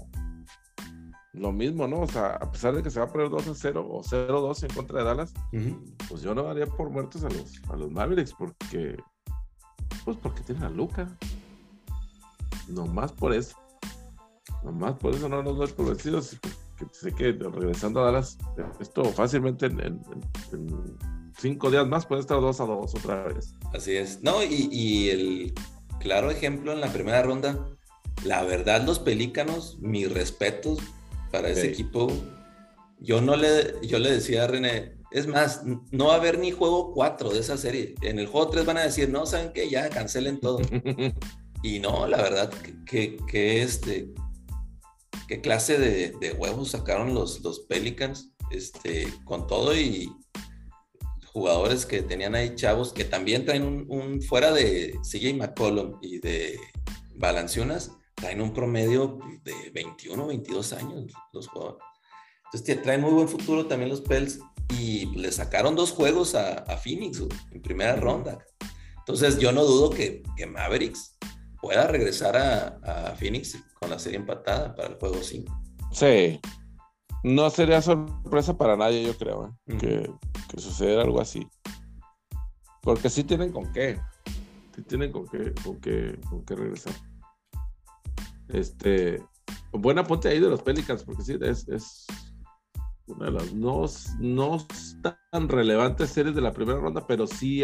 lo mismo, ¿no? O sea, a pesar de que se va a poner 2 a 0 o 0 2 en contra de Dallas, pues yo no daría por muertos a los, a los Mavericks porque, pues porque tienen a Luca. Nomás por eso. Nomás por eso no nos doy por vencidos que sé que regresando a Dallas, esto fácilmente en, cinco días más puede estar dos a dos otra vez. Así es. No, y, el claro ejemplo en la primera ronda, la verdad, los pelícanos, mis respetos para ese equipo. Yo no le, yo le decía a René, es más, no va a haber ni juego 4 de esa serie. En el juego 3 van a decir, no, ¿saben qué? Ya cancelen todo. y no, la verdad, que, que este, qué clase de, huevos sacaron los, los Pelicans, este, con todo y jugadores que tenían ahí chavos que también traen un, fuera de CJ McCollum y de Balanciunas, traen un promedio de 21, 22 años los jugadores. Entonces traen muy buen futuro también los Pels y le sacaron dos juegos a, Phoenix en primera ronda. Entonces yo no dudo que, que Mavericks pueda regresar a, Phoenix con la serie empatada para el juego 5. Sí. No sería sorpresa para nadie, yo creo, ¿eh? que, que, sucediera algo así. Porque sí tienen con qué. Sí tienen con qué, con qué, con qué regresar. Este. Buena ponte ahí de los Pelicans, porque sí, es, es una de las no, no tan relevantes series de la primera ronda, pero sí,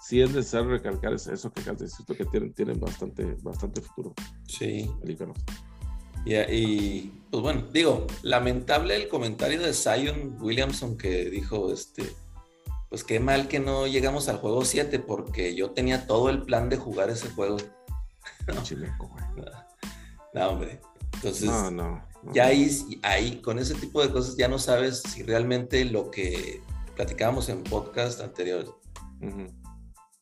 sí es necesario recalcar eso que acabas que tienen, tienen bastante, bastante futuro. Sí. Y, y, pues bueno, digo, lamentable el comentario de Zion Williamson que dijo, este, pues qué mal que no llegamos al juego 7 porque yo tenía todo el plan de jugar ese juego. no, Chileco, güey. no, hombre. Entonces, ya ahí, ahí, con ese tipo de cosas, ya no sabes si realmente lo que platicábamos en podcast anteriores,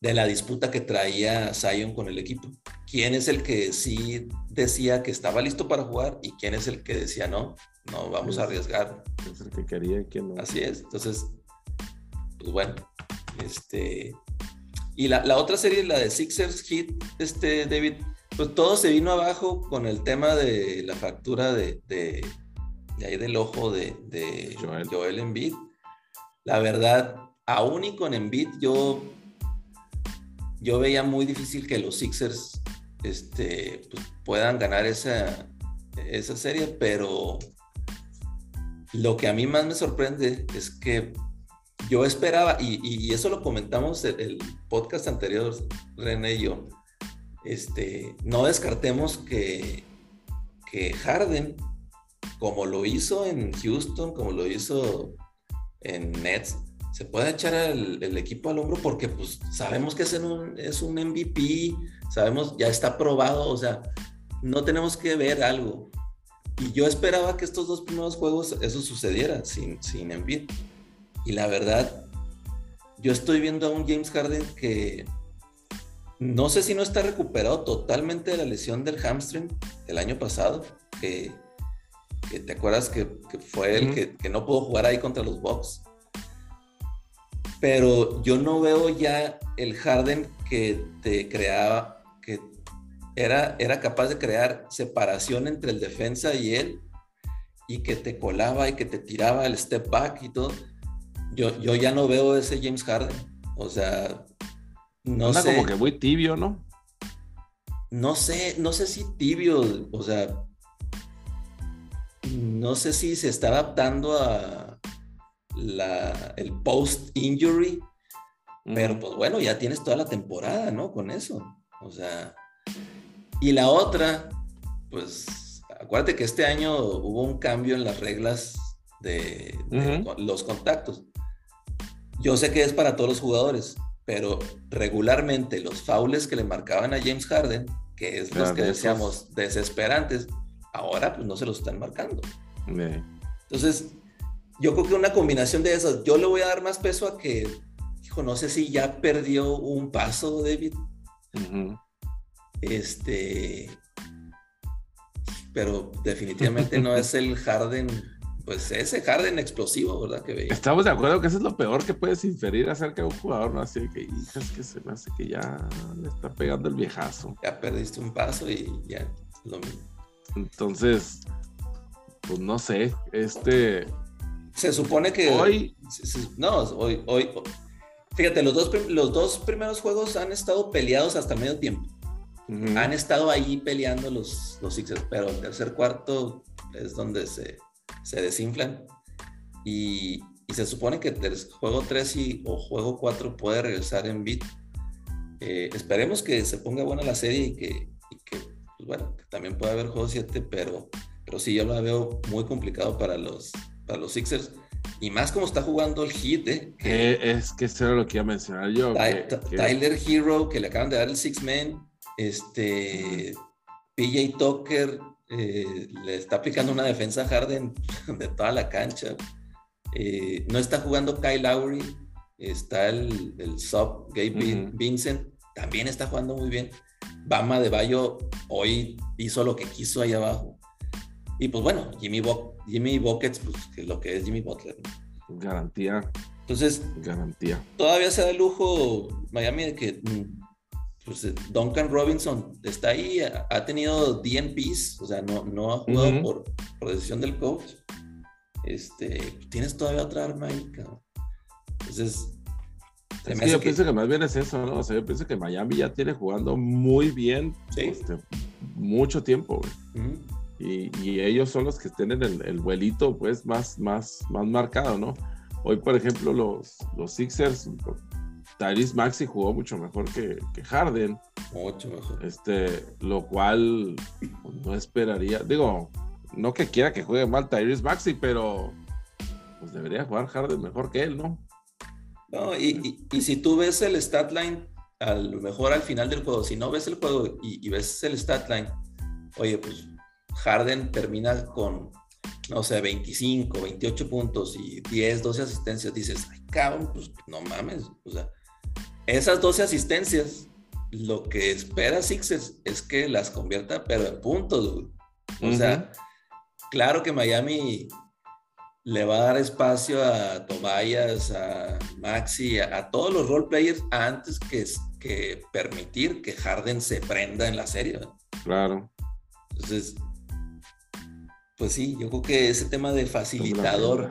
de la disputa que traía Zion con el equipo. ¿Quién es el que sí decía que estaba listo para jugar y quién es el que decía no? No, vamos a arriesgar. Es el que quería y quién no. Así es. Entonces, pues bueno, este. Y la, la otra serie, la de Sixers Hit, este, David, pues todo se vino abajo con el tema de la fractura de, de, ahí del ojo de, de Joel. Embiid. La verdad, aún y con Embiid, yo, yo veía muy difícil que los Sixers este, pues, puedan ganar esa, esa serie, pero lo que a mí más me sorprende es que yo esperaba, y, y eso lo comentamos en el podcast anterior, René y yo, este, no descartemos que, que Harden, como lo hizo en Houston, como lo hizo en Nets, se puede echar el, equipo al hombro porque pues sabemos que es un, es un MVP, sabemos, ya está probado, o sea, no tenemos que ver algo. Y yo esperaba que estos dos primeros juegos eso sucediera sin, sin Embiid. Y la verdad, yo estoy viendo a un James Harden que no sé si no está recuperado totalmente de la lesión del hamstring el año pasado, que, te acuerdas que, fue el que, no pudo jugar ahí contra los Bucks. Pero yo no veo ya el Harden que te creaba, que era, era capaz de crear separación entre el defensa y él, y que te colaba y que te tiraba el step back y todo. Yo, yo ya no veo ese James Harden. O sea, no sé. como que muy tibio, ¿no? No sé, no sé si tibio, o sea, no sé si se está adaptando a la, el post-injury, pero pues bueno, ya tienes toda la temporada, ¿no? Con eso. O sea, y la otra, pues acuérdate que este año hubo un cambio en las reglas de, los contactos. Yo sé que es para todos los jugadores, pero regularmente los faules que le marcaban a James Harden, que es los que decíamos desesperantes, ahora pues no se los están marcando. Entonces, yo creo que una combinación de esas, yo le voy a dar más peso a que, hijo, no sé si ya perdió un paso, David. Este, pero definitivamente no es el Harden pues ese Harden explosivo, ¿verdad? Que veía. Estamos de acuerdo que eso es lo peor que puedes inferir acerca de un jugador, ¿no? Así que, hijas, que se me hace que ya le está pegando el viejazo. Ya perdiste un paso y ya lo mismo. Entonces, pues no sé, este... Se supone que... Hoy... No, hoy, hoy... Fíjate, los dos, los dos primeros juegos han estado peleados hasta medio tiempo. Han estado ahí peleando los, los Sixers, pero el tercer cuarto es donde se, se desinflan y, se supone que el juego 3 y, o juego 4 puede regresar en bit. Eh, esperemos que se ponga buena la serie y que, pues bueno, también pueda haber juego 7, pero, pero sí, yo lo veo muy complicado para los, para los Sixers. Y más como está jugando el Heat, ¿eh? Que es que eso era lo que iba a mencionar yo. Tyler Hero, que le acaban de dar el Six Man. Este. PJ Tucker, eh, le está aplicando una defensa Harden de toda la cancha. Eh, no está jugando Kyle Lowry, está el, el sub Gabe Vincent, también está jugando muy bien. Bama de Bayo hoy hizo lo que quiso ahí abajo. Y pues bueno, Jimmy, Jimmy Buckets, pues que lo que es Jimmy Butler. Garantía. Entonces, garantía. Todavía se da el lujo Miami de que mm, pues eh, Duncan Robinson está ahí, ha, tenido DNPs, o sea, no, no ha jugado por, por, decisión del coach. Este, tienes todavía otra arma ahí, cabrón. Entonces, yo pienso que más bien es eso, ¿no? O sea, yo pienso que Miami ya tiene jugando muy bien este, mucho tiempo, y, y, ellos son los que tienen el, el, vuelito, pues, más, más, más marcado, ¿no? Hoy, por ejemplo, los, los Sixers Tyrese Maxi jugó mucho mejor que, que, Harden. Mucho mejor. Este, lo cual pues, no esperaría. Digo, no que quiera que juegue mal Tyrese Maxi, pero pues debería jugar Harden mejor que él, ¿no? No, y, y, si tú ves el stat line, a lo mejor al final del juego, si no ves el juego y, y ves el stat line, oye, pues Harden termina con, no sé, 25, 28 puntos y 10, 12 asistencias, dices, ay, cabrón, pues no mames. O sea, esas 12 asistencias, lo que espera Sixers es que las convierta, pero en puntos, O sea, claro que Miami le va a dar espacio a Tobias, a Maxi, a, todos los role players antes que, que permitir que Harden se prenda en la serie. Claro. Entonces, pues sí, yo creo que ese tema de facilitador,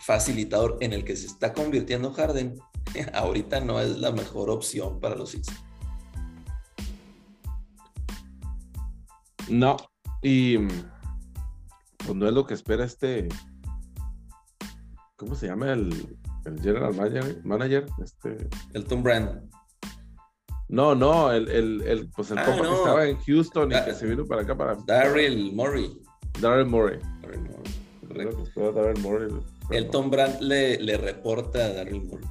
facilitador en el que se está convirtiendo Harden, ahorita no es la mejor opción para los Sixers. No, y pues no es lo que espera este, ¿cómo se llama el, general manager? Este... El Tom Brand. No, no, el, el, pues el ah, que estaba en Houston y que se vino para acá para. Daryl Murray. Daryl Murray. Daryl Murray. El Tom Brand le, le reporta a Daryl Murray.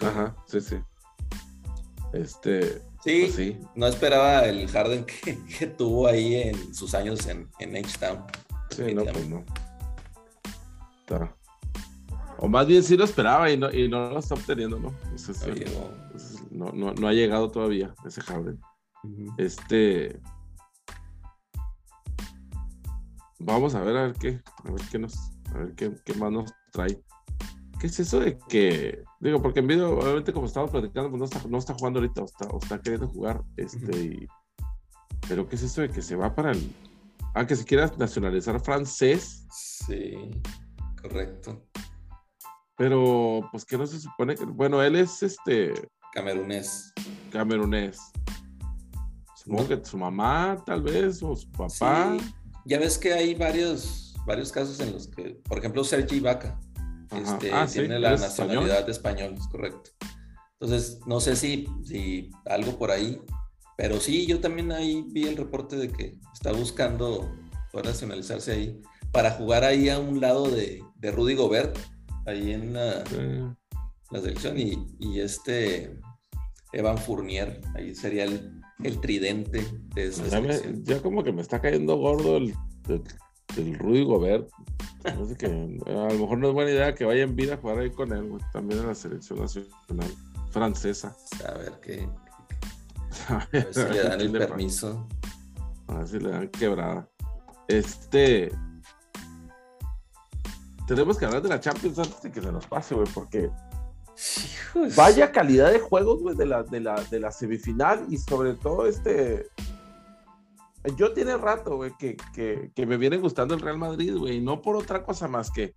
Ajá, sí, sí. Este. Sí, pues sí. no esperaba el Harden que, que, tuvo ahí en sus años en, en H-Town. Sí, no, pues no. O más bien sí lo esperaba y no, y no lo está obteniendo, ¿no? no, no, no, ha llegado todavía ese Harden. Este. Vamos a ver a ver qué, a ver qué nos, a ver qué, qué más nos trae. ¿Qué es eso de que, digo, porque en video, obviamente como estamos platicando, pues no está, no está jugando ahorita, o está, o está queriendo jugar, este, pero ¿qué es eso de que se va para el, ah, que se quiera nacionalizar francés? Sí, correcto. Pero, pues, que no se supone que, bueno, él es este... Camerunés. Camerunés. Supongo que su mamá, tal vez, o su papá. Ya ves que hay varios, varios casos en los que, por ejemplo, Sergi Vaca este, ah, tiene la nacionalidad español? es correcto. Entonces, no sé si, si algo por ahí, pero sí, yo también ahí vi el reporte de que está buscando poder nacionalizarse ahí para jugar ahí a un lado de, de Rudy Gobert ahí en la, selección y, este Evan Fournier, ahí sería el, tridente de esa ya, ya, como que me está cayendo gordo el, el, Rudy Gobert. a lo mejor no es buena idea que vaya en vida a jugar ahí con él, también en la selección nacional francesa. A ver qué. A ver, si le dan el permiso. A ver si le dan quebrada. Este, tenemos que hablar de la Champions antes de que se nos pase, güey, porque vaya calidad de juegos, güey, de la, de, la, de la semifinal y sobre todo este... Yo tiene rato, güey, que, que, que, me viene gustando el Real Madrid, güey, no por otra cosa más que...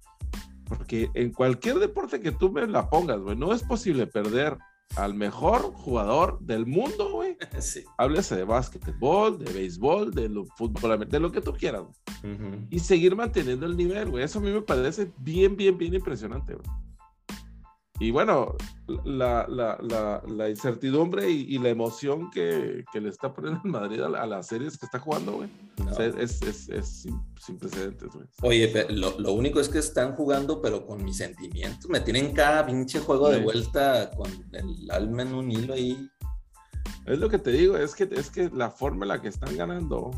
Porque en cualquier deporte que tú me la pongas, güey, no es posible perder al mejor jugador del mundo, güey. Sí. Háblese de básquetbol, de béisbol, de lo, fútbol, de lo que tú quieras, Y seguir manteniendo el nivel, güey. Eso a mí me parece bien, bien, bien impresionante, güey. Y bueno, la, la, la, incertidumbre y, la emoción que, que, le está poniendo en Madrid a, las series que está jugando, güey. es, es, es sin, precedentes, güey. Oye, lo, lo, único es que están jugando, pero con mis sentimientos. Me tienen cada pinche juego de vuelta con el alma en un hilo ahí. Es lo que te digo, es que, es que la forma en la que están ganando,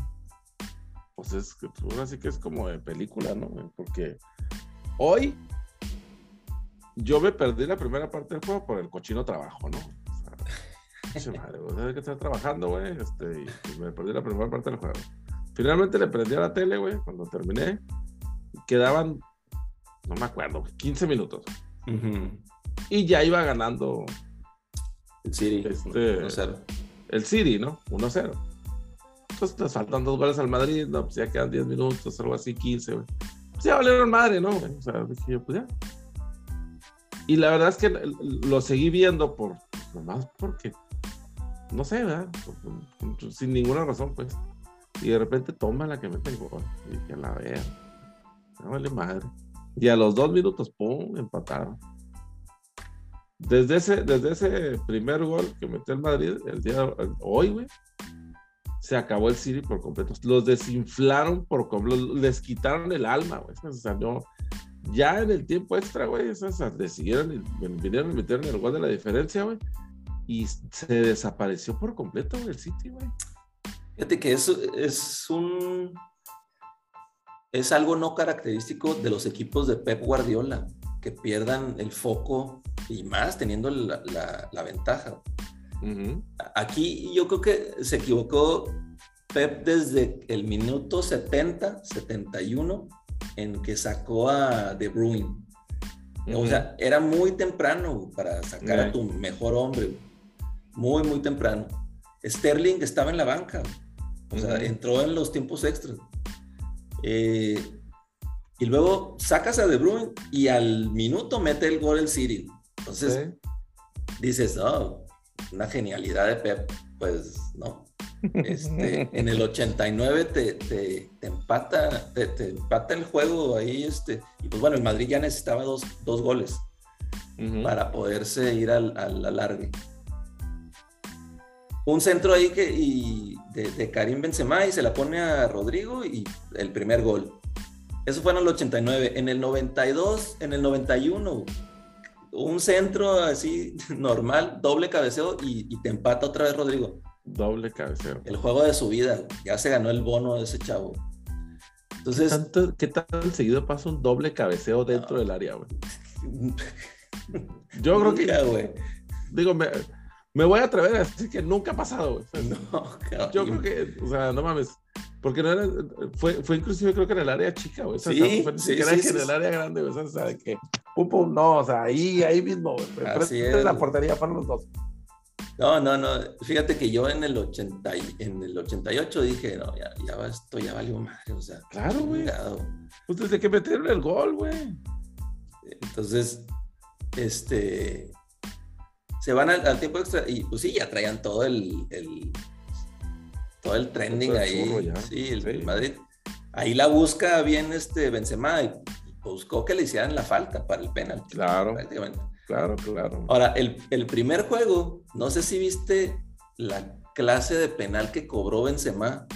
pues es que así que es como de película, ¿no? Porque hoy yo me perdí la primera parte del juego por el cochino trabajo, ¿no? O sea, madre, que estar trabajando, güey, este, y me perdí la primera parte del juego. Finalmente le prendí a la tele, güey, cuando terminé. Quedaban, no me acuerdo, 15 minutos. Y ya iba ganando. El City, este, 1-0. El City, ¿no? 1-0. Entonces te faltan dos goles al Madrid, no, pues ya quedan 10 minutos, algo así, 15, güey. Pues ya valieron madre, ¿no? O sea, dije yo, pues ya, y la verdad es que lo seguí viendo por, nomás porque, no sé, ¿verdad? Sin ninguna razón, pues. Y de repente toma la que me tengo. Y dije, la vea. No vale madre. Y a los dos minutos, ¡pum! empataron. Desde ese, desde ese primer gol que metió el Madrid, el día hoy, güey, se acabó el City por completo. Los desinflaron por completo, les quitaron el alma, güey. O sea, no, ya en el tiempo extra, güey, esas decidieron, vinieron y metieron el gol de la diferencia, güey. Y se desapareció por completo el City, güey. Fíjate que es, es un. Es algo no característico de los equipos de Pep Guardiola, que pierdan el foco y más teniendo la, la, ventaja. Aquí yo creo que se equivocó Pep desde el minuto 70, 71 en que sacó a De Bruyne. O sea, era muy temprano para sacar a tu mejor hombre. Muy, muy temprano. Sterling estaba en la banca. O sea, entró en los tiempos extras. Eh, y luego sacas a De Bruyne y al minuto mete el gol el City. Entonces, dices, no, una genialidad de Pep. Pues no. Este, en el 89 te, te, empata, te, empata el juego ahí, este, y pues bueno, el Madrid ya necesitaba dos, dos goles para poderse ir al, al alargue. Un centro ahí que, y de, Karim Benzema y se la pone a Rodrigo y el primer gol. Eso fue en el 89. En el 92, en el 91, un centro así normal, doble cabeceo y, y te empata otra vez Rodrigo. Doble cabeceo. El juego de su vida, ya se ganó el bono de ese chavo. Entonces, ¿Qué, tan seguido pasa un doble cabeceo dentro del área, güey? Yo creo que. Digo, me, me, voy a atrever a decir que nunca ha pasado, güey. No, Yo creo que, o sea, no mames. Porque no era, fue, fue inclusive creo que en el área chica, güey. Sí, sí, sí, que en el área grande, güey. O sea, que pum, pum, no, o sea, ahí, ahí mismo, güey. Así es. la portería para los dos. No, no, no. Fíjate que yo en el, 80, en el 88 dije, no, ya, ya esto ya valió madre. O sea, claro, güey. Pues desde que metieron el gol, güey. Entonces, este. Se van al, tiempo extra y pues sí, ya traían todo el. el todo el trending ahí. Sí, el Madrid. Ahí la busca bien este Benzema y buscó que le hicieran la falta para el penal. Claro. Prácticamente. Claro, claro. Ahora, el, primer juego, no sé si viste la clase de penal que cobró Benzema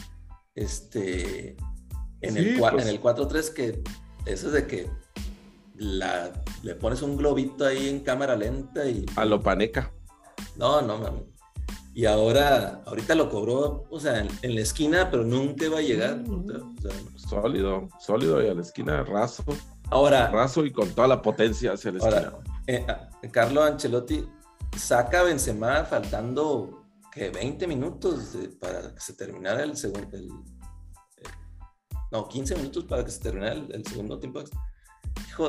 este, en, el, pues. en el 4-3, que eso es de que la, le pones un globito ahí en cámara lenta y... A lo paneca. No, no, mami. Y ahora, ahorita lo cobró, o sea, en, la esquina, pero nunca va a llegar. sólido, sólido y a la esquina raso. Ahora. Raso y con toda la potencia hacia la esquina. Eh, ah, Carlo Ancelotti saca a Benzema faltando que 20 minutos para que se terminara el segundo. no, 15 minutos para que se terminara el, segundo tiempo.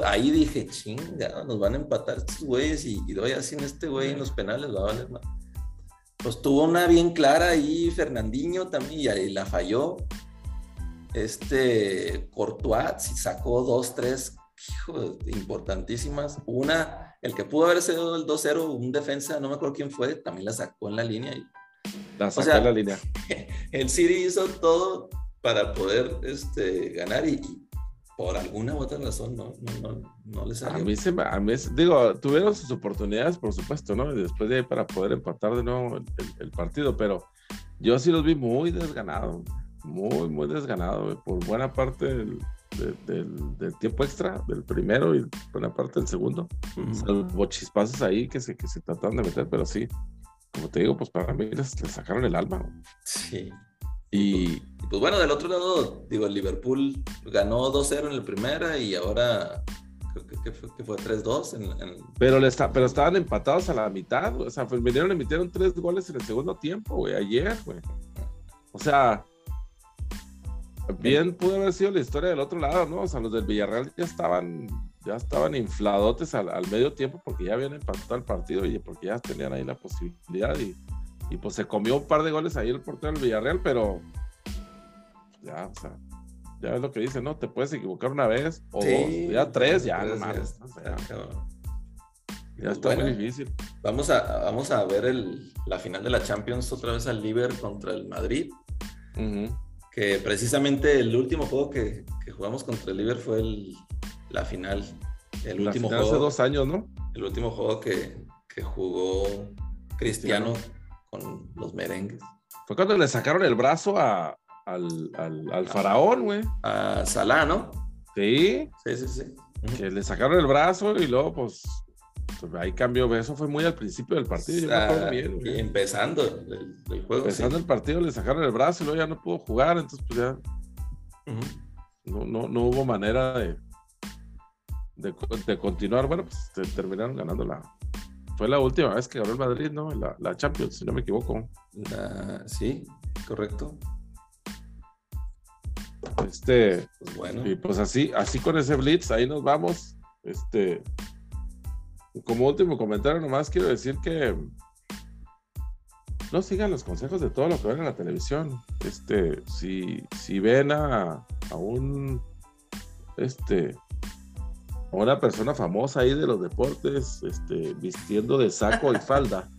ahí dije, chinga, nos van a empatar estos güeyes y, y doy así en este güey en los penales, va a valer más. Pues tuvo una bien clara ahí Fernandinho también y ahí la falló. Este Courtois sacó dos, tres importantísimas. Una, el que pudo haber sido el 2-0, un defensa, no me acuerdo quién fue, también la sacó en la línea. Y, la sacó en la línea. El City hizo todo para poder este, ganar y, por alguna u otra razón no, no, no, les salió. A mí, se, a mí digo, tuvieron sus oportunidades, por supuesto, ¿no? Y después de ahí para poder empatar de nuevo el, partido, pero yo sí los vi muy desganados, muy, muy desganados, por buena parte del, del, tiempo extra, del primero y buena parte del segundo. Salvo chispazos ahí que se, que se trataron de meter, pero sí, como te digo, pues para mí les, sacaron el alma. Sí. Y, pues bueno, del otro lado, digo, el Liverpool ganó 2-0 en la primera y ahora creo que, fue, que fue 3-2. Pero, está, pero estaban empatados a la mitad, o sea, pues vinieron, emitieron tres goles en el segundo tiempo, güey, ayer, güey. O sea, Bien pudo haber sido la historia del otro lado, ¿no? O sea, los del Villarreal ya estaban, ya estaban infladotes al, medio tiempo porque ya habían empatado el partido y porque ya tenían ahí la posibilidad y, y pues se comió un par de goles ahí el portero del Villarreal, pero ya, o sea, ya es lo que dice, ¿no? Te puedes equivocar una vez o dos, ya tres, ya, no mames. ya, está muy difícil. Vamos a, vamos a ver el, la final de la Champions otra vez al Liverpool contra el Madrid que precisamente el último juego que, jugamos contra el Liverpool fue la final. El último juego, hace dos años, ¿no? El último juego que, que jugó Cristiano con los merengues. Fue cuando le sacaron el brazo a, al, al, faraón, güey. A Salah, ¿no? Sí. Sí, sí, sí. Que le sacaron el brazo y luego, pues ahí cambió. Eso fue muy al principio del partido. empezando el, juego. Empezando el partido, le sacaron el brazo y luego ya no pudo jugar. Entonces, pues ya. no, no, no, hubo manera de, de, continuar. Bueno, pues terminaron ganando la. Fue la última vez que ganó el Madrid, ¿no? La, la Champions, si no me equivoco. sí, correcto. Este, pues bueno. Y pues así, así con ese blitz, ahí nos vamos. Este, como último comentario, nomás quiero decir que no sigan los consejos de todo lo que ven en la televisión. Este, si, si ven a, a un este a una persona famosa ahí de los deportes, este, vistiendo de saco y falda.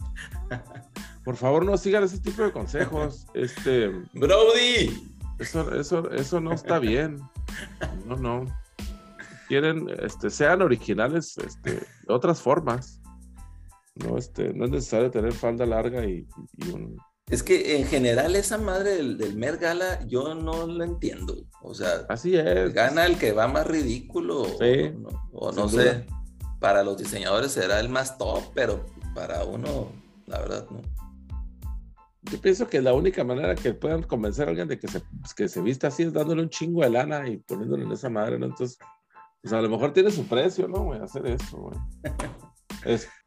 Por favor, no sigan ese tipo de consejos. Este, Brody, eso, eso, eso no está bien. No, no. Quieren, este, sean originales, este, de otras formas. No, este, no es necesario tener falda larga y, un. Es que en general esa madre del, del Mer Gala yo no lo entiendo. O sea, así es. Gana el que va más ridículo. Sí, o no, sé. Para los diseñadores será el más top, pero para uno, la verdad, no yo pienso que la única manera que puedan convencer a alguien de que se, que se vista así es dándole un chingo de lana y poniéndole en esa madre, ¿no? Entonces, pues a lo mejor tiene su precio, ¿no? Hacer eso, güey. Es,